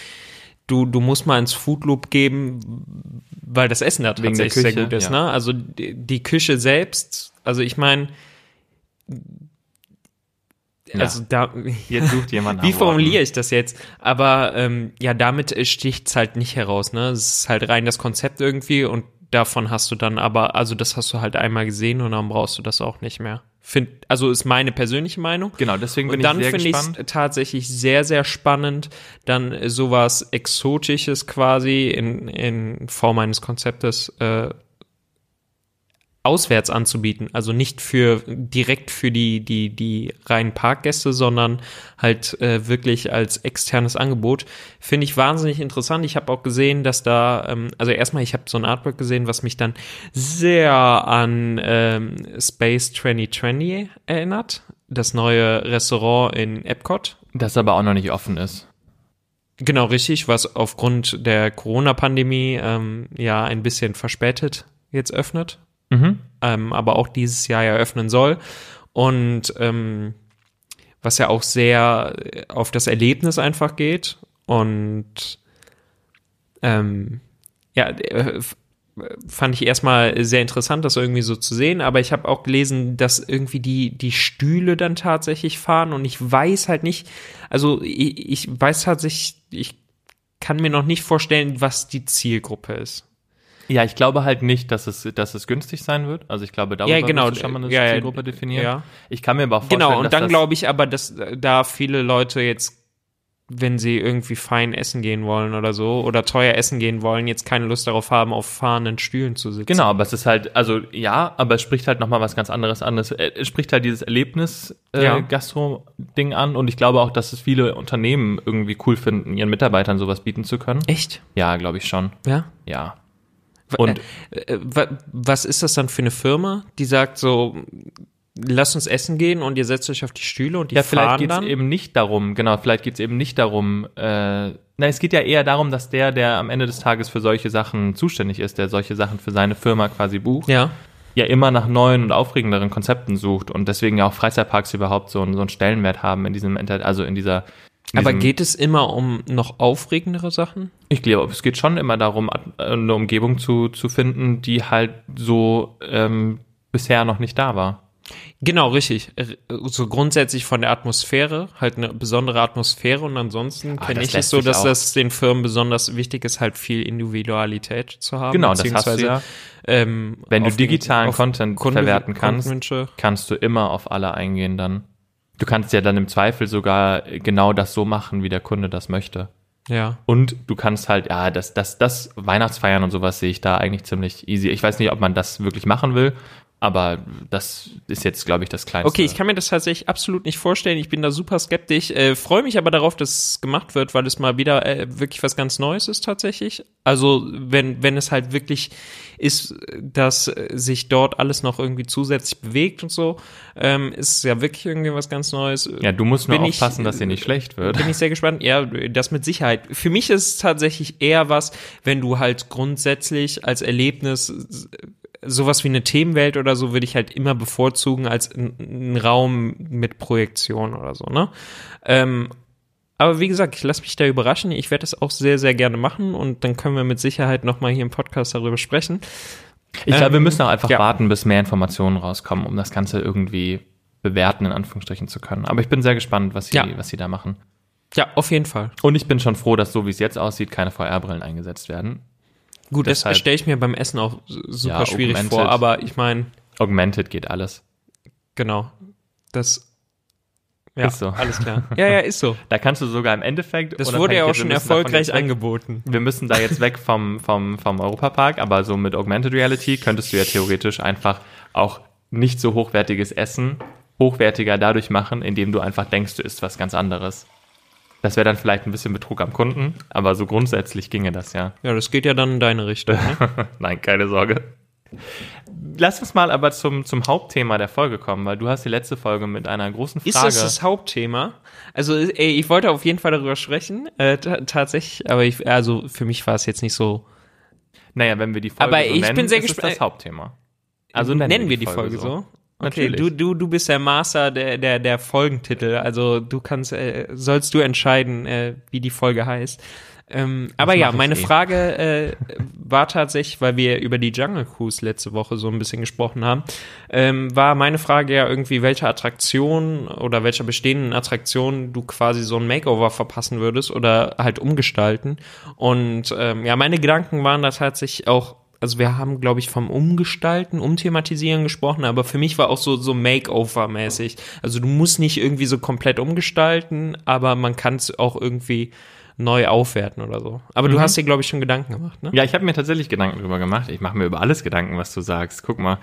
du, du musst mal ins Food Loop geben, weil das Essen da tatsächlich sehr Küche, gut ist, ja. ne? Also die, die Küche selbst, also ich meine, Ja. also da, [LAUGHS] Jetzt sucht jemand wie formuliere ich das jetzt? Aber ähm, ja, damit sticht's halt nicht heraus, ne? Es ist halt rein das Konzept irgendwie und davon hast du dann aber, also das hast du halt einmal gesehen und dann brauchst du das auch nicht mehr. Find, also ist meine persönliche Meinung. Genau, deswegen bin Und dann ich sehr finde ich es gespannt. tatsächlich sehr, sehr spannend, dann sowas Exotisches quasi in, in Form eines Konzeptes äh, auswärts anzubieten. Also nicht für direkt für die, die, die reinen Parkgäste, sondern halt äh, wirklich als externes Angebot. Finde ich wahnsinnig interessant. Ich habe auch gesehen, dass da, ähm, also erstmal, ich habe so ein Artwork gesehen, was mich dann sehr an ähm, Space 2020 erinnert. Das neue Restaurant in Epcot. Das aber auch noch nicht offen ist. Genau, richtig, was aufgrund der Corona-Pandemie ähm, ja ein bisschen verspätet jetzt öffnet Mhm. ähm, aber auch dieses Jahr eröffnen soll. Und ähm, was ja auch sehr äh, auf das Erlebnis einfach geht. Und ähm, ja, äh, f- fand ich erstmal sehr interessant, das irgendwie so zu sehen. Aber ich habe auch gelesen, dass irgendwie die, die Stühle dann tatsächlich fahren. Und ich weiß halt nicht, also ich, ich weiß tatsächlich, ich kann mir noch nicht vorstellen, was die Zielgruppe ist. Ja, ich glaube halt nicht, dass es, dass es günstig sein wird. Also ich glaube, darüber Ja, genau. schon mal eine Ja, Zielgruppe definieren. ja. Ich kann mir aber auch vorstellen, Genau, und dann glaube ich aber, dass äh, da viele Leute jetzt, wenn sie irgendwie fein essen gehen wollen oder so, oder teuer essen gehen wollen, jetzt keine Lust darauf haben, auf fahrenden Stühlen zu sitzen. Genau, aber es ist halt, also ja, aber es spricht halt nochmal was ganz anderes an. Es, äh, es spricht halt dieses Erlebnis äh, Ja. An und ich glaube auch, dass es viele Unternehmen irgendwie cool finden, ihren Mitarbeitern sowas bieten zu können. Echt? Ja, glaube ich schon. Ja. Ja. Und äh, wa- was ist das dann für eine Firma, die sagt so, lasst uns essen gehen und ihr setzt euch auf die Stühle und die ja, vielleicht fahren geht es dann? eben nicht darum, genau, vielleicht geht es eben nicht darum, äh, na, es geht ja eher darum, dass der, der am Ende des Tages für solche Sachen zuständig ist, der solche Sachen für seine Firma quasi bucht, ja. ja immer nach neuen und aufregenderen Konzepten sucht und deswegen ja auch Freizeitparks überhaupt so, einen- so einen Stellenwert haben in diesem, also in dieser Aber geht es immer um noch aufregendere Sachen? Ich glaube, es geht schon immer darum, äh, eine Umgebung zu, zu finden, die halt so ähm, bisher noch nicht da war. Genau, richtig. R- So grundsätzlich von der Atmosphäre, halt eine besondere Atmosphäre und ansonsten Ah, kenne ich es so, dass das den Firmen besonders wichtig ist, halt viel Individualität zu haben. Genau, das hast du ja. Ähm, Wenn du den- digitalen auf Content verwerten kannst, kannst du immer auf alle eingehen dann. Du kannst ja dann im Zweifel sogar genau das so machen, wie der Kunde das möchte. Ja. Und du kannst halt, ja, das, das, das Weihnachtsfeiern und sowas sehe ich da eigentlich ziemlich easy. Ich weiß nicht, ob man das wirklich machen will, aber das ist jetzt, glaube ich, das Kleinste. Okay, ich kann mir das tatsächlich absolut nicht vorstellen. Ich bin da super skeptisch. Äh, Freue mich aber darauf, dass es gemacht wird, weil es mal wieder äh, wirklich was ganz Neues ist tatsächlich. Also wenn wenn es halt wirklich ist, dass sich dort alles noch irgendwie zusätzlich bewegt und so, ähm, ist ja wirklich irgendwie was ganz Neues. ja, du musst nur bin ich- aufpassen, dass dir nicht schlecht wird. Bin ich sehr gespannt. Ja, das mit Sicherheit. Für mich ist es tatsächlich eher was, wenn du halt grundsätzlich als Erlebnis sowas wie eine Themenwelt oder so würde ich halt immer bevorzugen als ein, ein Raum mit Projektion oder so, ne? Ähm, aber wie gesagt, ich lasse mich da überraschen. Ich werde das auch sehr, sehr gerne machen und dann können wir mit Sicherheit nochmal hier im Podcast darüber sprechen. Ich glaube, wir Ähm, müssen auch einfach ja. warten, bis mehr Informationen rauskommen, um das Ganze irgendwie bewerten, in Anführungsstrichen zu können. Aber ich bin sehr gespannt, was sie, Ja. was sie da machen. Ja, auf jeden Fall. Und ich bin schon froh, dass so wie es jetzt aussieht, keine VR-Brillen eingesetzt werden. Gut, das Deshalb- stelle ich mir beim Essen auch super Ja, schwierig vor, aber ich meine, Augmented geht alles. Genau. Das ja, Ist so. alles klar. Ja, ja, ist so. Da kannst du sogar im Endeffekt. Das wurde ja auch schon erfolgreich angeboten. Wir müssen da jetzt weg [LAUGHS] vom, vom, vom Europapark, aber so mit Augmented Reality könntest du ja theoretisch einfach auch nicht so hochwertiges Essen hochwertiger dadurch machen, indem du einfach denkst, du isst was ganz anderes. Das wäre dann vielleicht ein bisschen Betrug am Kunden, aber so grundsätzlich ginge das ja. Ja, das geht ja dann in deine Richtung. Ne? [LAUGHS] Nein, keine Sorge. Lass uns mal aber zum, zum Hauptthema der Folge kommen, weil du hast die letzte Folge mit einer großen Ist Frage. das das Hauptthema? Also, ey, ich wollte auf jeden Fall darüber sprechen, äh, ta- tatsächlich, aber ich, also für mich war es jetzt nicht so. naja, wenn wir die Folge Aber so ich nennen, bin sehr ist das Hauptthema. Also nennen, wir die Folge, so. Okay, Natürlich. du, du, du bist der Master der, der, der Folgentitel. Also du kannst, äh, sollst du entscheiden, äh, wie die Folge heißt. Ähm, aber ja, meine eh. Frage äh, war tatsächlich, weil wir über die Jungle Cruise letzte Woche so ein bisschen gesprochen haben, ähm, war meine Frage ja irgendwie, welche Attraktion oder welcher bestehenden Attraktion du quasi so ein Makeover verpassen würdest oder halt umgestalten. Und ähm, ja, meine Gedanken waren da tatsächlich auch also wir haben, glaube ich, vom Umgestalten, Umthematisieren gesprochen, aber für mich war auch so, so Makeover-mäßig. Also du musst nicht irgendwie so komplett umgestalten, aber man kann es auch irgendwie neu aufwerten oder so. Aber du hast dir, glaube ich, schon Gedanken gemacht, ne? Ja, ich habe mir tatsächlich Gedanken drüber gemacht. Ich mache mir über alles Gedanken, was du sagst. Guck mal.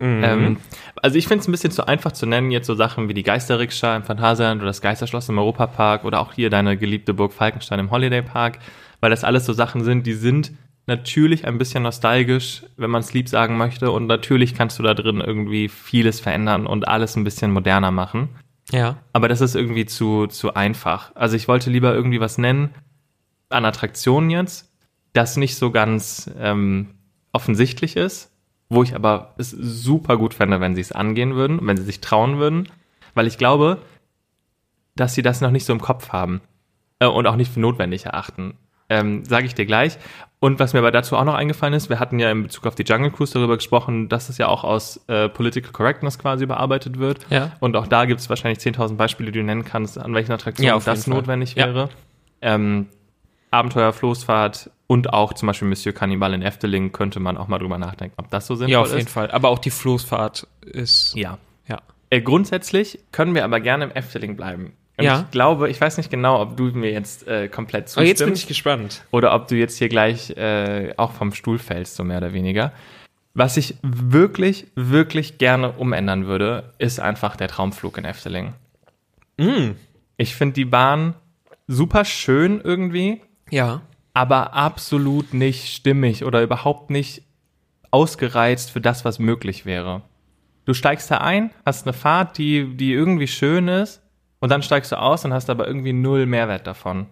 Mhm. Ähm, also ich finde es ein bisschen zu einfach zu nennen, jetzt so Sachen wie die Geisterrikscha im Phantasialand oder das Geisterschloss im Europapark oder auch hier deine geliebte Burg Falkenstein im Holiday Park, weil das alles so Sachen sind, die sind natürlich ein bisschen nostalgisch, wenn man es lieb sagen möchte und natürlich kannst du da drin irgendwie vieles verändern und alles ein bisschen moderner machen. Ja. Aber das ist irgendwie zu, zu einfach. Also ich wollte lieber irgendwie was nennen an Attraktionen jetzt, das nicht so ganz ähm, offensichtlich ist, wo ich aber es super gut fände, wenn sie es angehen würden, wenn sie sich trauen würden, weil ich glaube, dass sie das noch nicht so im Kopf haben äh, und auch nicht für notwendig erachten. Ähm, Sage ich dir gleich. Und was mir aber dazu auch noch eingefallen ist, wir hatten ja in Bezug auf die Jungle Cruise darüber gesprochen, dass es ja auch aus äh, Political Correctness quasi bearbeitet wird. Ja. Und auch da gibt es wahrscheinlich 10.000 Beispiele, die du nennen kannst, an welchen Attraktionen Ja, das jeden Fall. notwendig Ja. wäre. Ähm, Abenteuer, Floßfahrt und auch zum Beispiel Monsieur Cannibal in Efteling könnte man auch mal drüber nachdenken, ob das so sinnvoll Ja, auf ist. jeden Fall. Aber auch die Floßfahrt ist. Ja. Ja. Äh, grundsätzlich können wir aber gerne im Efteling bleiben. Und Ja. ich glaube, ich weiß nicht genau, ob du mir jetzt äh, komplett Aber zustimmst jetzt bin ich gespannt. oder ob du jetzt hier gleich äh, auch vom Stuhl fällst, so mehr oder weniger. Was ich wirklich, wirklich gerne umändern würde, ist einfach der Traumflug in Efteling. Mm. Ich finde die Bahn super schön irgendwie, Ja. aber absolut nicht stimmig oder überhaupt nicht ausgereizt für das, was möglich wäre. Du steigst da ein, hast eine Fahrt, die, die irgendwie schön ist, und dann steigst du aus und hast aber irgendwie null Mehrwert davon.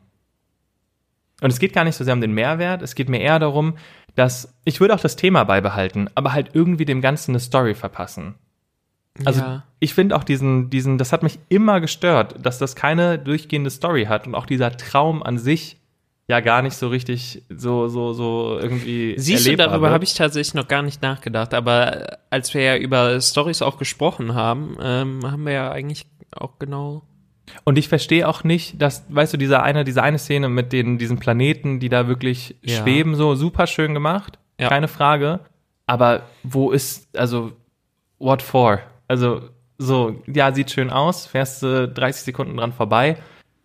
Und es geht gar nicht so sehr um den Mehrwert, es geht mir eher darum, dass ich würde auch das Thema beibehalten, aber halt irgendwie dem Ganzen eine Story verpassen. Also ja. ich finde auch diesen, diesen, das hat mich immer gestört, dass das keine durchgehende Story hat und auch dieser Traum an sich ja gar nicht so richtig so, so, so irgendwie. Siehst du, darüber habe ich tatsächlich noch gar nicht nachgedacht. Aber äh, als wir ja über Stories auch gesprochen haben, ähm, haben wir ja eigentlich auch genau. Und ich verstehe auch nicht, dass, weißt du, diese eine, diese eine Szene mit den, diesen Planeten, die da wirklich Ja. schweben, so super schön gemacht, Ja. keine Frage. Aber wo ist, also, what for? Also, so, ja, sieht schön aus, fährst du 30 Sekunden dran vorbei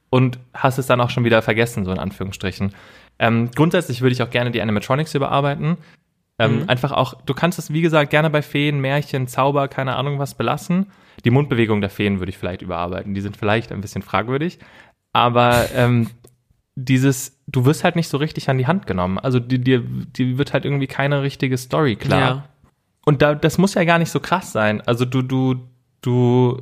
und hast es dann auch schon wieder vergessen, so in Anführungsstrichen. Ähm, grundsätzlich würde ich auch gerne die Animatronics überarbeiten. Ähm, Mhm. Einfach auch, du kannst es, wie gesagt, gerne bei Feen, Märchen, Zauber, keine Ahnung was belassen. Die Mundbewegung der Feen würde ich vielleicht überarbeiten. Die sind vielleicht ein bisschen fragwürdig. Aber ähm, dieses, du wirst halt nicht so richtig an die Hand genommen. Also dir, dir, dir wird halt irgendwie keine richtige Story klar. Ja. Und da, das muss ja gar nicht so krass sein. Also du, du, du,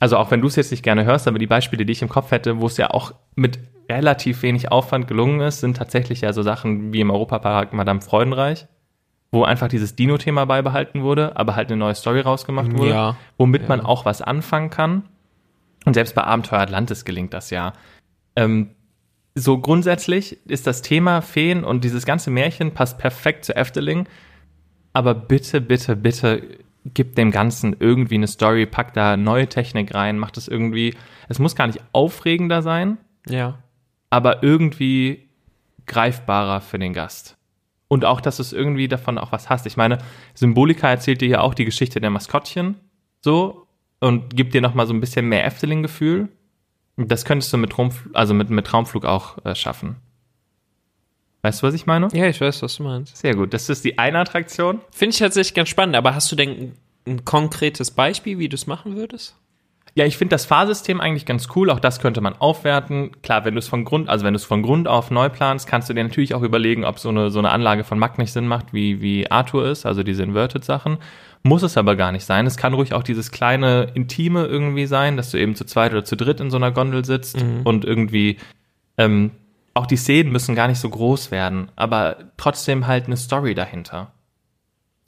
also auch wenn du es jetzt nicht gerne hörst, aber die Beispiele, die ich im Kopf hätte, wo es ja auch mit relativ wenig Aufwand gelungen ist, sind tatsächlich ja so Sachen wie im Europapark Madame Freudenreich, wo einfach dieses Dino-Thema beibehalten wurde, aber halt eine neue Story rausgemacht wurde, Ja. womit man auch was anfangen kann. Und selbst bei Abenteuer Atlantis gelingt das ja. Ähm, so grundsätzlich ist das Thema Feen und dieses ganze Märchen passt perfekt zu Efteling. Aber bitte, bitte, bitte gib dem Ganzen irgendwie eine Story, pack da neue Technik rein, macht es irgendwie. Es muss gar nicht aufregender sein, Ja. aber irgendwie greifbarer für den Gast. Und auch, dass du es irgendwie davon auch was hast. Ich meine, Symbolika erzählt dir ja auch die Geschichte der Maskottchen so und gibt dir nochmal so ein bisschen mehr Efteling-Gefühl. Das könntest du mit, Trumpf, also mit, mit Traumflug auch äh, schaffen. Weißt du, was ich meine? Ja, ich weiß, was du meinst. Sehr gut. Das ist die eine Attraktion. Finde ich tatsächlich ganz spannend, aber hast du denn ein konkretes Beispiel, wie du es machen würdest? Ja, ich finde das Fahrsystem eigentlich ganz cool. Auch das könnte man aufwerten. Klar, wenn du es von Grund, also wenn du es von Grund auf neu planst, kannst du dir natürlich auch überlegen, ob so eine, so eine Anlage von Mack nicht Sinn macht, wie, wie Arthur ist, also diese Inverted-Sachen. Muss es aber gar nicht sein. Es kann ruhig auch dieses kleine Intime irgendwie sein, dass du eben zu zweit oder zu dritt in so einer Gondel sitzt und irgendwie, ähm, auch die Szenen müssen gar nicht so groß werden, aber trotzdem halt eine Story dahinter.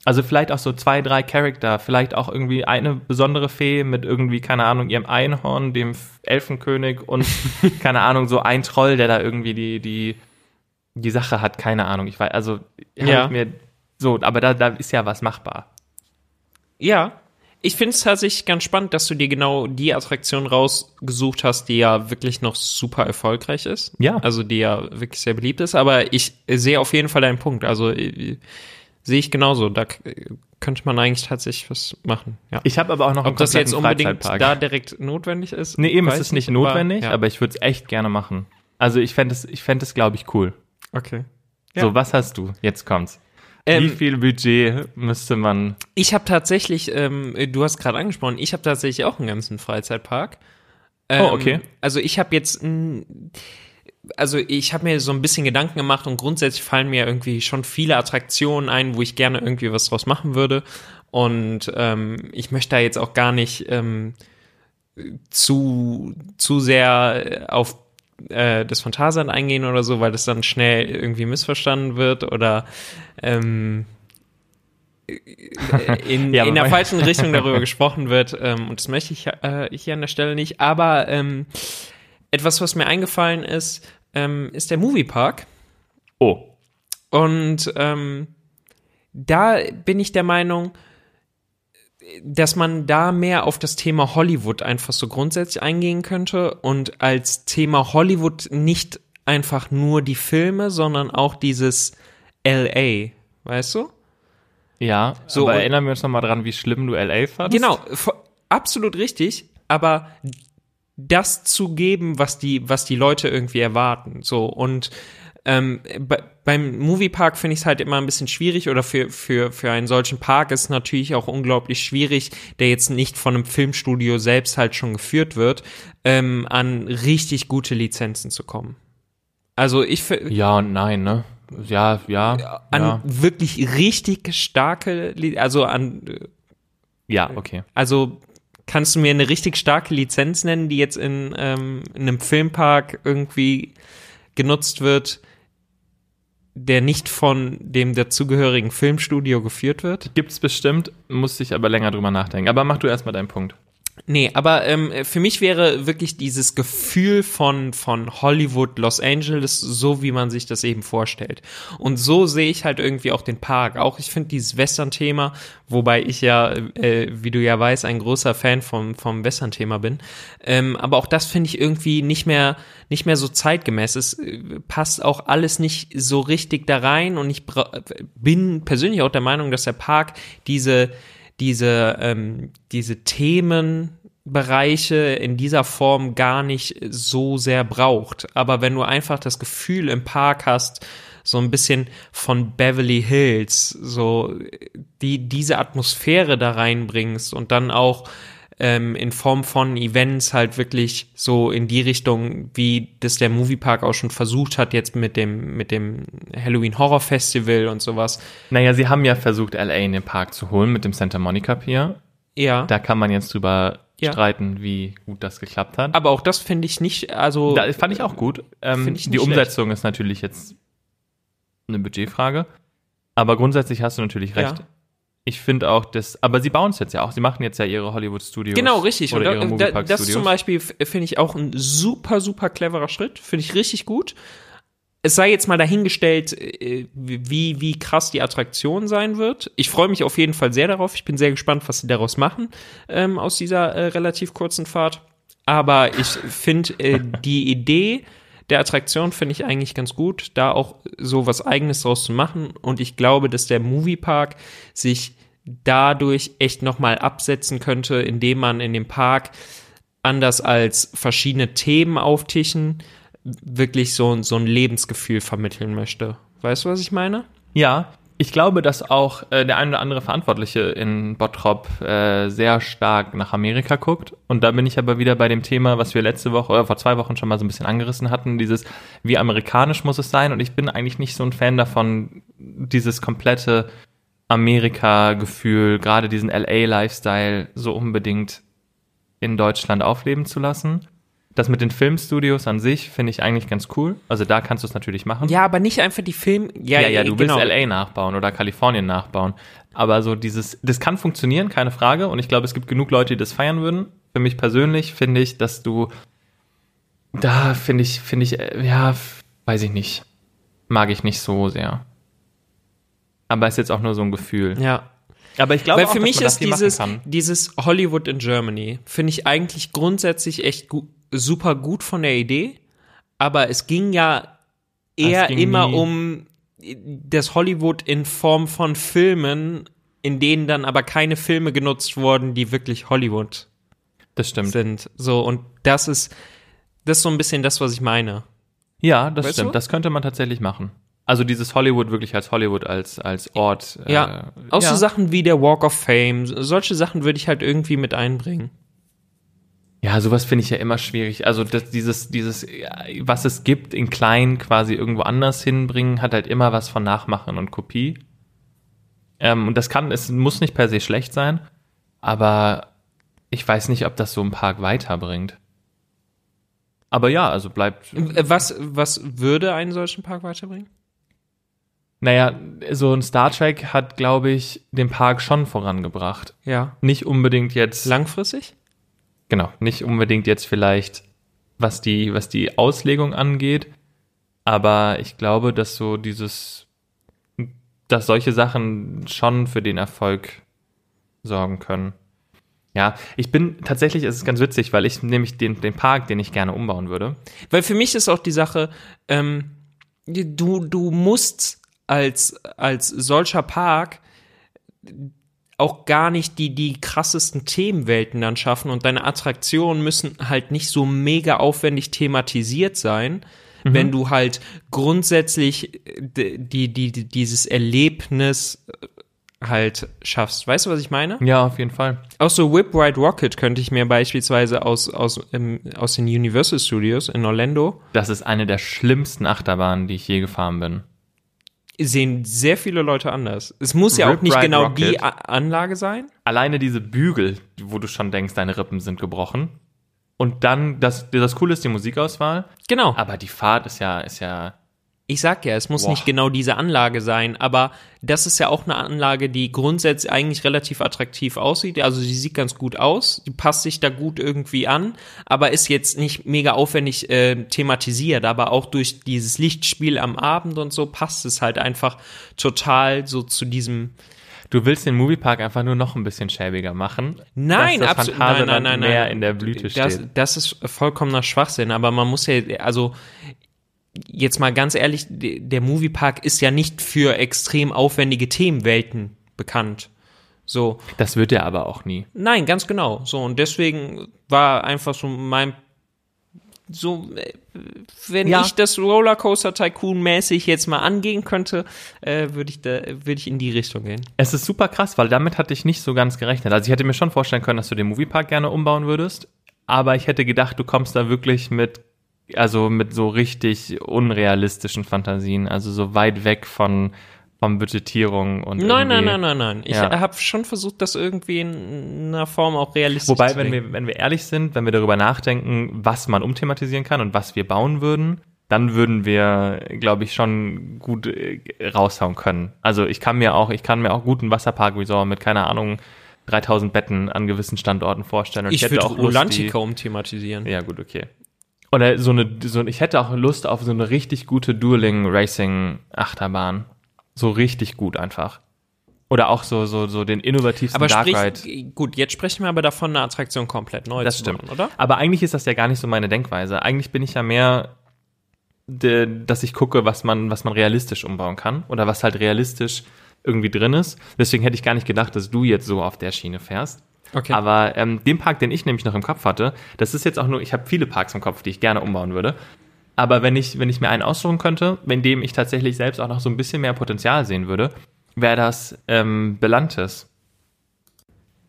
Also vielleicht auch so zwei, drei Charakter, vielleicht auch irgendwie eine besondere Fee mit irgendwie, keine Ahnung, ihrem Einhorn, dem Elfenkönig und, [LAUGHS] keine Ahnung, so ein Troll, der da irgendwie die, die, die Sache hat, keine Ahnung. Ich weiß, also, Ja. ich mir, so, aber da, da ist ja was machbar. Ja. Ich finde es tatsächlich ganz spannend, dass du dir genau die Attraktion rausgesucht hast, die ja wirklich noch super erfolgreich ist. Ja. Also die ja wirklich sehr beliebt ist. Aber ich sehe auf jeden Fall deinen Punkt. Also äh, sehe ich genauso. Da könnte man eigentlich tatsächlich was machen. Ja. Ich habe aber auch noch Ob das jetzt unbedingt da direkt notwendig ist? Nee, eben, es ist nicht aber- notwendig, ja. aber ich würde es echt gerne machen. Also ich fände es, ich fände es, glaube ich, cool. okay. Ja. So, was hast du? Jetzt kommt's. Ähm, Wie viel Budget müsste man? Ich habe tatsächlich, ähm, du hast gerade angesprochen, ich habe tatsächlich auch einen ganzen Freizeitpark. Ähm, Oh, okay. Also ich habe jetzt, also ich habe mir so ein bisschen Gedanken gemacht und grundsätzlich fallen mir irgendwie schon viele Attraktionen ein, wo ich gerne irgendwie was draus machen würde. Und ähm, ich möchte da jetzt auch gar nicht ähm, zu, zu sehr auf äh, das Phantasialand eingehen oder so, weil das dann schnell irgendwie missverstanden wird oder ähm, in, [LAUGHS] Ja, in der falschen Richtung darüber [LAUGHS] gesprochen wird. Ähm, und das möchte ich äh, hier an der Stelle nicht. Aber ähm, etwas, was mir eingefallen ist, ähm, ist der Moviepark. Oh, Und ähm, da bin ich der Meinung, dass man da mehr auf das Thema Hollywood einfach so grundsätzlich eingehen könnte und als Thema Hollywood nicht einfach nur die Filme, sondern auch dieses LA, weißt du? ja. So, aber erinnern wir uns noch mal dran, wie schlimm du LA fandst. Genau, absolut richtig, aber das zu geben, was die, was die Leute irgendwie erwarten. So und ähm, bei, beim Moviepark finde ich es halt immer ein bisschen schwierig oder für, für, für einen solchen Park ist natürlich auch unglaublich schwierig, der jetzt nicht von einem Filmstudio selbst halt schon geführt wird, ähm, an richtig gute Lizenzen zu kommen. Also ich Ja und nein, ne? Ja, ja. an ja. wirklich richtig starke, also an äh, ja, okay. Also kannst du mir eine richtig starke Lizenz nennen, die jetzt in, ähm, in einem Filmpark irgendwie genutzt wird, der nicht von dem dazugehörigen Filmstudio geführt wird? Gibt's bestimmt, muss ich aber länger drüber nachdenken. Aber mach du erstmal deinen Punkt. Nee, aber ähm, für mich wäre wirklich dieses Gefühl von, von Hollywood, Los Angeles, so wie man sich das eben vorstellt. Und so sehe ich halt irgendwie auch den Park. Auch ich finde dieses Western-Thema, wobei ich ja, äh, wie du ja weißt, ein großer Fan vom, vom Western-Thema bin. Ähm, aber auch das finde ich irgendwie nicht mehr, nicht mehr so zeitgemäß. Es äh, passt auch alles nicht so richtig da rein und ich bin persönlich auch der Meinung, dass der Park diese diese, ähm, diese Themenbereiche in dieser Form gar nicht so sehr braucht. Aber wenn du einfach das Gefühl im Park hast, so ein bisschen von Beverly Hills, so die, diese Atmosphäre da reinbringst und dann auch ähm, in Form von Events halt wirklich so in die Richtung, wie das der Moviepark auch schon versucht hat, jetzt mit dem, mit dem Halloween Horror Festival und sowas. Naja, sie haben ja versucht, LA in den Park zu holen mit dem Santa Monica Pier. Ja. Da kann man jetzt drüber ja. streiten, wie gut das geklappt hat. Aber auch das finde ich nicht, also. Da fand ich auch gut. Ähm, die Umsetzung schlecht. ist natürlich jetzt eine Budgetfrage. Aber grundsätzlich hast du natürlich recht. Ja ich finde auch, dass, aber sie bauen es jetzt ja auch. Sie machen jetzt ja ihre Hollywood Studios. Genau, richtig. Oder und da, da, das zum Beispiel finde ich auch ein super, super cleverer Schritt. Finde ich richtig gut. Es sei jetzt mal dahingestellt, äh, wie, wie krass die Attraktion sein wird. Ich freue mich auf jeden Fall sehr darauf. Ich bin sehr gespannt, was sie daraus machen ähm, aus dieser äh, relativ kurzen Fahrt. Aber ich finde äh, die Idee, der Attraktion finde ich eigentlich ganz gut, da auch so was Eigenes draus zu machen. Und ich glaube, dass der Moviepark sich dadurch echt nochmal absetzen könnte, indem man in dem Park anders als verschiedene Themen auftischen, wirklich so, so ein Lebensgefühl vermitteln möchte. Weißt du, was ich meine? Ja, ich glaube, dass auch äh, der ein oder andere Verantwortliche in Bottrop äh, sehr stark nach Amerika guckt. Und da bin ich aber wieder bei dem Thema, was wir letzte Woche oder vor zwei Wochen schon mal so ein bisschen angerissen hatten, dieses, wie amerikanisch muss es sein? Und ich bin eigentlich nicht so ein Fan davon, dieses komplette Amerika-Gefühl, gerade diesen LA-Lifestyle so unbedingt in Deutschland aufleben zu lassen. Das mit den Filmstudios an sich finde ich eigentlich ganz cool. Also da kannst du es natürlich machen. Ja, aber nicht einfach die Film. Ja, ja, ja du genau. willst LA nachbauen oder Kalifornien nachbauen. Aber so dieses, das kann funktionieren, keine Frage. Und ich glaube, es gibt genug Leute, die das feiern würden. Für mich persönlich finde ich, dass du da finde ich, finde ich, äh, ja, weiß ich nicht. Mag ich nicht so sehr. Aber ist jetzt auch nur so ein Gefühl. Ja. Aber ich glaube, Weil für auch, mich ist dieses, dieses Hollywood in Germany, finde ich eigentlich grundsätzlich echt gut super gut von der Idee, aber es ging ja eher ging immer um das Hollywood in Form von Filmen, in denen dann aber keine Filme genutzt wurden, die wirklich Hollywood das stimmt. sind. So, und das ist, das ist so ein bisschen das, was ich meine. Ja, das weißt stimmt. Du? Das könnte man tatsächlich machen. Also dieses Hollywood wirklich als Hollywood, als, als Ort. Ja, äh, auch ja. so Sachen wie der Walk of Fame, solche Sachen würde ich halt irgendwie mit einbringen. Ja, sowas finde ich ja immer schwierig. Also das, dieses, dieses, was es gibt, in klein quasi irgendwo anders hinbringen, hat halt immer was von Nachmachen und Kopie. Ähm, und das kann, es muss nicht per se schlecht sein, aber ich weiß nicht, ob das so einen Park weiterbringt. Aber ja, also bleibt. Was, was würde einen solchen Park weiterbringen? Naja, so ein Star Trek hat, glaube ich, den Park schon vorangebracht. Ja. Nicht unbedingt jetzt. Langfristig? Genau, nicht unbedingt jetzt vielleicht, was die, was die Auslegung angeht, aber ich glaube, dass so dieses, dass solche Sachen schon für den Erfolg sorgen können. Ja, ich bin tatsächlich, es ist ganz witzig, weil ich nämlich den, den Park, den ich gerne umbauen würde. Weil für mich ist auch die Sache, ähm, du, du musst als, als solcher Park auch gar nicht die, die krassesten Themenwelten dann schaffen und deine Attraktionen müssen halt nicht so mega aufwendig thematisiert sein, mhm. wenn du halt grundsätzlich äh, die, die, die, dieses Erlebnis äh, halt schaffst. Weißt du, was ich meine? Ja, auf jeden Fall. Auch so Whip Ride Rocket könnte ich mir beispielsweise aus, aus, ähm, aus den Universal Studios in Orlando. Das ist eine der schlimmsten Achterbahnen, die ich je gefahren bin sehen sehr viele Leute anders. Es muss ja Rip auch nicht Ride genau Rocket. die A Anlage sein. Alleine diese Bügel, wo du schon denkst, deine Rippen sind gebrochen. Und dann, das, das Coole ist die Musikauswahl. Genau. Aber die Fahrt ist ja, ist ja Ich sag ja, es muss Boah. nicht genau diese Anlage sein, aber das ist ja auch eine Anlage, die grundsätzlich eigentlich relativ attraktiv aussieht. Also sie sieht ganz gut aus, die passt sich da gut irgendwie an, aber ist jetzt nicht mega aufwendig äh, thematisiert. Aber auch durch dieses Lichtspiel am Abend und so passt es halt einfach total so zu diesem. Du willst den Moviepark einfach nur noch ein bisschen schäbiger machen. Nein, dass das absolut. Nein, nein, nein, mehr nein. in der Blüte das, steht. Das ist vollkommener Schwachsinn, aber man muss ja, also jetzt mal ganz ehrlich, de- der Moviepark ist ja nicht für extrem aufwendige Themenwelten bekannt. So, Das wird er aber auch nie. nein, ganz genau. So, und deswegen war einfach so mein, so, äh, wenn Ja. ich das Rollercoaster Tycoon mäßig jetzt mal angehen könnte, äh, würde ich da, würde ich in die Richtung gehen. Es ist super krass, weil damit hatte ich nicht so ganz gerechnet. Also ich hätte mir schon vorstellen können, dass du den Moviepark gerne umbauen würdest, aber ich hätte gedacht, du kommst da wirklich mit, also mit so richtig unrealistischen Fantasien, also so weit weg von, von Budgetierung und Nein, nein, nein, nein, nein. Ich Ja. habe schon versucht, das irgendwie in einer Form auch realistisch Wobei, zu wenn wir, wenn wir ehrlich sind, wenn wir darüber nachdenken, was man umthematisieren kann und was wir bauen würden, dann würden wir, glaube ich, schon gut äh, raushauen können. Also ich kann mir auch, ich kann mir auch gut einen Wasserpark-Resort mit, keine Ahnung, 3000 Betten an gewissen Standorten vorstellen. Und Ich hätte würde auch Lust, Rolantica umthematisieren. Ja, gut, okay. Oder so eine, so, ich hätte auch Lust auf so eine richtig gute Dueling Racing Achterbahn. So richtig gut einfach. Oder auch so, so, so den innovativsten Aber Dark sprich, Ride. gut, jetzt sprechen wir aber davon, eine Attraktion komplett neu Das zu stimmt. bauen, oder? Aber eigentlich ist das ja gar nicht so meine Denkweise. Eigentlich bin ich ja mehr, de, dass ich gucke, was man, was man realistisch umbauen kann oder was halt realistisch irgendwie drin ist. Deswegen hätte ich gar nicht gedacht, dass du jetzt so auf der Schiene fährst. Okay. Aber ähm, den Park, den ich nämlich noch im Kopf hatte, das ist jetzt auch nur, ich habe viele Parks im Kopf, die ich gerne umbauen würde. Aber wenn ich, wenn ich mir einen aussuchen könnte, in dem ich tatsächlich selbst auch noch so ein bisschen mehr Potenzial sehen würde, wäre das ähm, Belantes.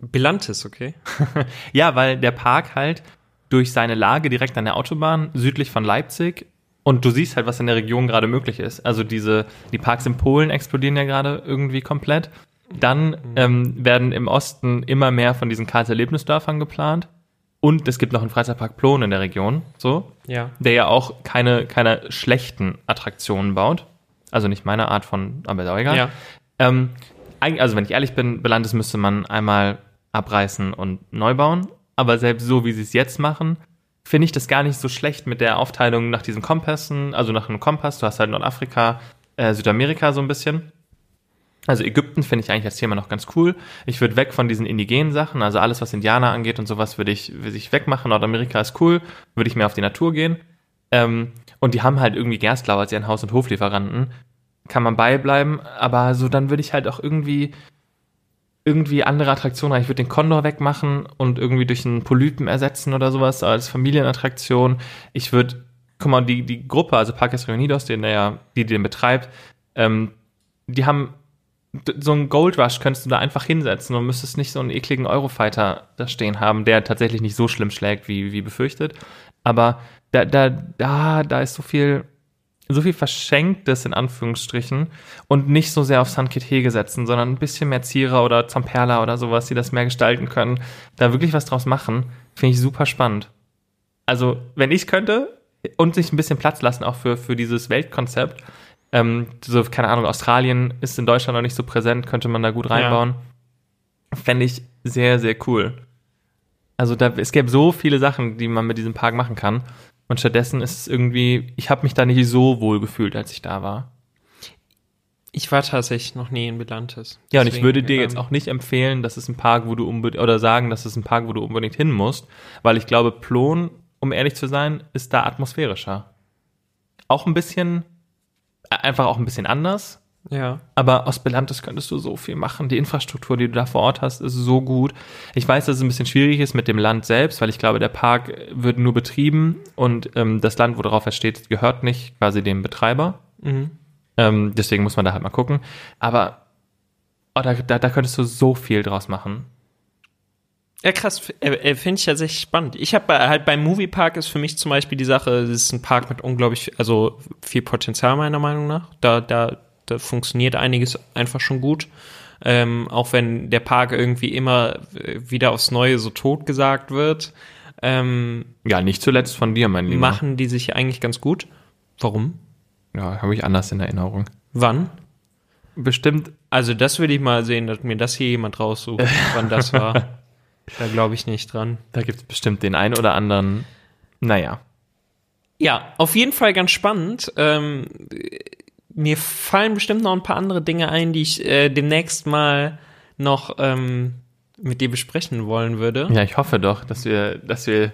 Bilantis, okay. [LAUGHS] Ja, weil der Park halt durch seine Lage direkt an der Autobahn südlich von Leipzig und du siehst halt, was in der Region gerade möglich ist. Also diese, die Parks in Polen explodieren ja gerade irgendwie komplett. Dann ähm, werden im Osten immer mehr von diesen Karls-Erlebnisdörfern geplant. Und es gibt noch einen Freizeitpark Plon in der Region, so, Ja. der ja auch keine, keine schlechten Attraktionen baut. Also nicht meine Art von, aber ist auch egal. Ja. Ähm, also wenn ich ehrlich bin, Belandes müsste man einmal abreißen und neu bauen. Aber selbst so, wie sie es jetzt machen, finde ich das gar nicht so schlecht mit der Aufteilung nach diesen Kompassen, also nach einem Kompass. Du hast halt Nordafrika, äh, Südamerika so ein bisschen. Also Ägypten finde ich eigentlich als Thema noch ganz cool. Ich würde weg von diesen indigenen Sachen, also alles, was Indianer angeht und sowas, würde ich, würde ich wegmachen. Nordamerika ist cool, würde ich mehr auf die Natur gehen. Ähm, und die haben halt irgendwie Gerstlau als ihren Haus- und Hoflieferanten. Kann man beibleiben, aber so dann würde ich halt auch irgendwie irgendwie andere Attraktionen. Ich würde den Kondor wegmachen und irgendwie durch einen Polypen ersetzen oder sowas als Familienattraktion. Ich würde, guck mal, die, die Gruppe, also Parques Reunidos, den, der die den betreibt, ähm, die haben so einen Gold Rush könntest du da einfach hinsetzen und müsstest nicht so einen ekligen Eurofighter da stehen haben, der tatsächlich nicht so schlimm schlägt, wie, wie befürchtet. Aber da, da, da, da ist so viel, so viel Verschenktes in Anführungsstrichen und nicht so sehr auf San Kithe setzen, sondern ein bisschen mehr Zierer oder Zamperla oder sowas, die das mehr gestalten können, da wirklich was draus machen, finde ich super spannend. Also, wenn ich könnte und sich ein bisschen Platz lassen auch für, für dieses Weltkonzept, ähm, so, keine Ahnung, Australien ist in Deutschland noch nicht so präsent, könnte man da gut reinbauen. Fände ich sehr, sehr cool. Also da, es gäbe so viele Sachen, die man mit diesem Park machen kann. Und stattdessen ist es irgendwie, ich habe mich da nicht so wohl gefühlt, als ich da war. Ich war tatsächlich noch nie in Bilantis. Ja, und ich Deswegen, würde dir jetzt ähm, auch nicht empfehlen, das ist ein Park, wo du unbedingt, oder sagen, das ist ein Park, wo du unbedingt hin musst, weil ich glaube, Plon, um ehrlich zu sein, ist da atmosphärischer. Auch ein bisschen, einfach auch ein bisschen anders, Ja. aber aus Belantes könntest du so viel machen. Die Infrastruktur, die du da vor Ort hast, ist so gut. Ich weiß, dass es ein bisschen schwierig ist mit dem Land selbst, weil ich glaube, der Park wird nur betrieben und ähm, das Land, worauf er steht, gehört nicht quasi dem Betreiber. Mhm. Ähm, deswegen muss man da halt mal gucken. Aber oh, da, da, da könntest du so viel draus machen. Ja, krass, äh, finde ich tatsächlich spannend. Ich habe halt beim Moviepark ist für mich zum Beispiel die Sache, es ist ein Park mit unglaublich, also viel Potenzial meiner Meinung nach. Da, da, da funktioniert einiges einfach schon gut. Ähm, auch wenn der Park irgendwie immer äh, wieder aufs Neue so tot gesagt wird, ähm, Ja, nicht zuletzt von dir, mein Lieber. machen die sich eigentlich ganz gut. Warum? Ja, habe ich anders in Erinnerung. Wann? Bestimmt. Also das würde ich mal sehen, dass mir das hier jemand raussucht, [LAUGHS] wann das war. Da glaube ich nicht dran. Da gibt es bestimmt den einen oder anderen. Naja. Ja, auf jeden Fall ganz spannend. Ähm, mir fallen bestimmt noch ein paar andere Dinge ein, die ich äh, demnächst mal noch ähm, mit dir besprechen wollen würde. Ja, ich hoffe doch, dass wir, dass wir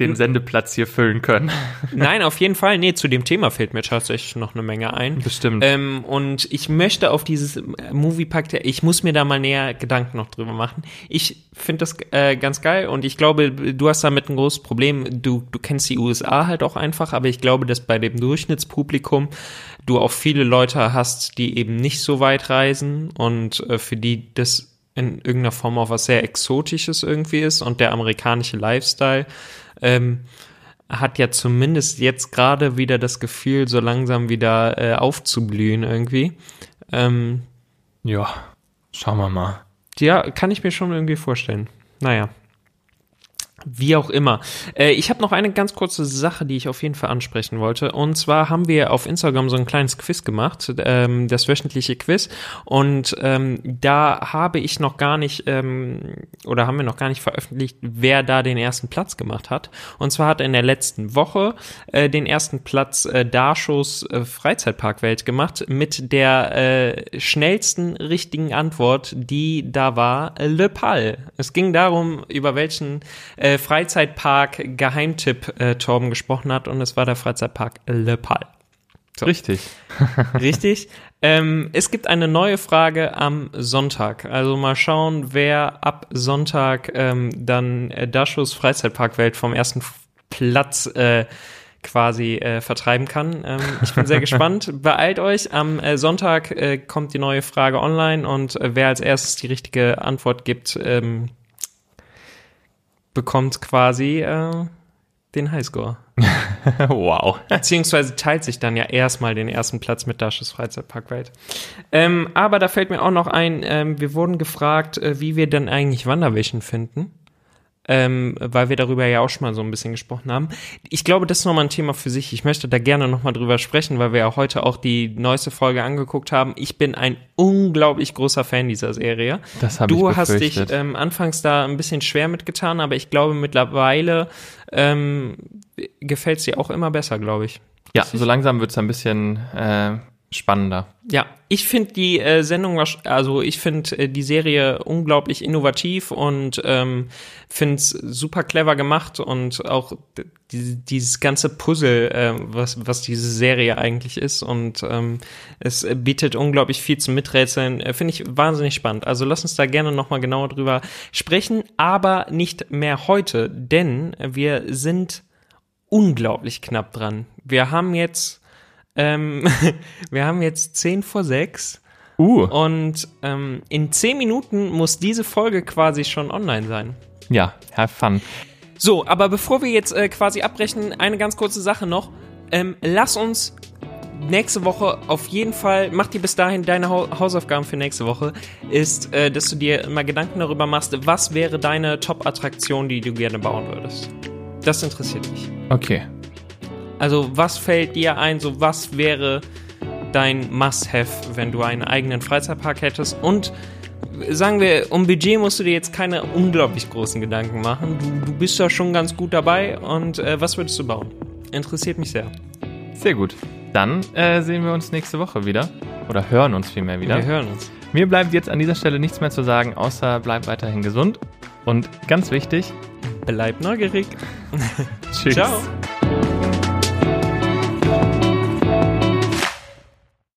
den Sendeplatz hier füllen können. [LAUGHS] Nein, auf jeden Fall. Nee, zu dem Thema fällt mir tatsächlich noch eine Menge ein. Bestimmt. Ähm, und ich möchte auf dieses Moviepack, ich muss mir da mal näher Gedanken noch drüber machen. Ich finde das äh, ganz geil und ich glaube, du hast damit ein großes Problem. Du, du kennst die USA halt auch einfach, aber ich glaube, dass bei dem Durchschnittspublikum du auch viele Leute hast, die eben nicht so weit reisen und äh, für die das in irgendeiner Form auch was sehr Exotisches irgendwie ist und der amerikanische Lifestyle ähm, hat ja zumindest jetzt gerade wieder das Gefühl, so langsam wieder äh, aufzublühen irgendwie. Ähm, ja, schauen wir mal. Ja, kann ich mir schon irgendwie vorstellen. Naja. Wie auch immer. Äh, ich habe noch eine ganz kurze Sache, die ich auf jeden Fall ansprechen wollte. Und zwar haben wir auf Instagram so ein kleines Quiz gemacht, ähm, das wöchentliche Quiz. Und ähm, da habe ich noch gar nicht, ähm, oder haben wir noch gar nicht veröffentlicht, wer da den ersten Platz gemacht hat. Und zwar hat in der letzten Woche äh, den ersten Platz äh, Darschos äh, Freizeitparkwelt gemacht mit der äh, schnellsten richtigen Antwort, die da war Le Pal. Es ging darum, über welchen äh, Freizeitpark Geheimtipp äh, Torben gesprochen hat und es war der Freizeitpark Le Pal. So. Richtig. [LAUGHS] Richtig. Ähm, es gibt eine neue Frage am Sonntag. Also mal schauen, wer ab Sonntag ähm, dann äh, Daschus Freizeitparkwelt vom ersten Platz äh, quasi äh, vertreiben kann. Ähm, ich bin sehr [LAUGHS] gespannt. Beeilt euch. Am äh, Sonntag äh, kommt die neue Frage online und äh, wer als erstes die richtige Antwort gibt, ähm, bekommt quasi äh, den Highscore. [LAUGHS] wow. Beziehungsweise teilt sich dann ja erstmal den ersten Platz mit Dashes Freizeitparkwelt. Ähm, aber da fällt mir auch noch ein, ähm, wir wurden gefragt, äh, wie wir denn eigentlich Wanderwischen finden ähm, weil wir darüber ja auch schon mal so ein bisschen gesprochen haben. Ich glaube, das ist nochmal ein Thema für sich. Ich möchte da gerne nochmal drüber sprechen, weil wir ja heute auch die neueste Folge angeguckt haben. Ich bin ein unglaublich großer Fan dieser Serie. Das habe ich Du hast dich ähm, anfangs da ein bisschen schwer mitgetan, aber ich glaube mittlerweile ähm, gefällt es dir auch immer besser, glaube ich. Ja, so langsam wird's ein bisschen äh, spannender. Ja, ich finde die äh, Sendung, also ich finde äh, die Serie unglaublich innovativ und ähm, finde es super clever gemacht und auch die, dieses ganze Puzzle, äh, was, was diese Serie eigentlich ist und ähm, es bietet unglaublich viel zum Miträtseln, äh, finde ich wahnsinnig spannend. Also lass uns da gerne nochmal genauer drüber sprechen, aber nicht mehr heute, denn wir sind unglaublich knapp dran. Wir haben jetzt ähm, [LAUGHS] wir haben jetzt 10 vor 6 Uh. und ähm, in 10 Minuten muss diese Folge quasi schon online sein. Ja, have fun. So, aber bevor wir jetzt äh, quasi abbrechen, eine ganz kurze Sache noch. Ähm, lass uns nächste Woche auf jeden Fall, mach dir bis dahin deine Hau- Hausaufgaben für nächste Woche, ist, äh, dass du dir mal Gedanken darüber machst, was wäre deine Top-Attraktion, die du gerne bauen würdest. Das interessiert mich. Okay. Also, was fällt dir ein? So, was wäre dein Must-Have, wenn du einen eigenen Freizeitpark hättest? Und sagen wir, um Budget musst du dir jetzt keine unglaublich großen Gedanken machen. Du, du bist da schon ganz gut dabei. Und äh, was würdest du bauen? Interessiert mich sehr. Sehr gut. Dann äh, sehen wir uns nächste Woche wieder. Oder hören uns vielmehr wieder. Wir hören uns. Mir bleibt jetzt an dieser Stelle nichts mehr zu sagen, außer bleib weiterhin gesund. Und ganz wichtig, Bleib neugierig. [LAUGHS] tschüss. Ciao.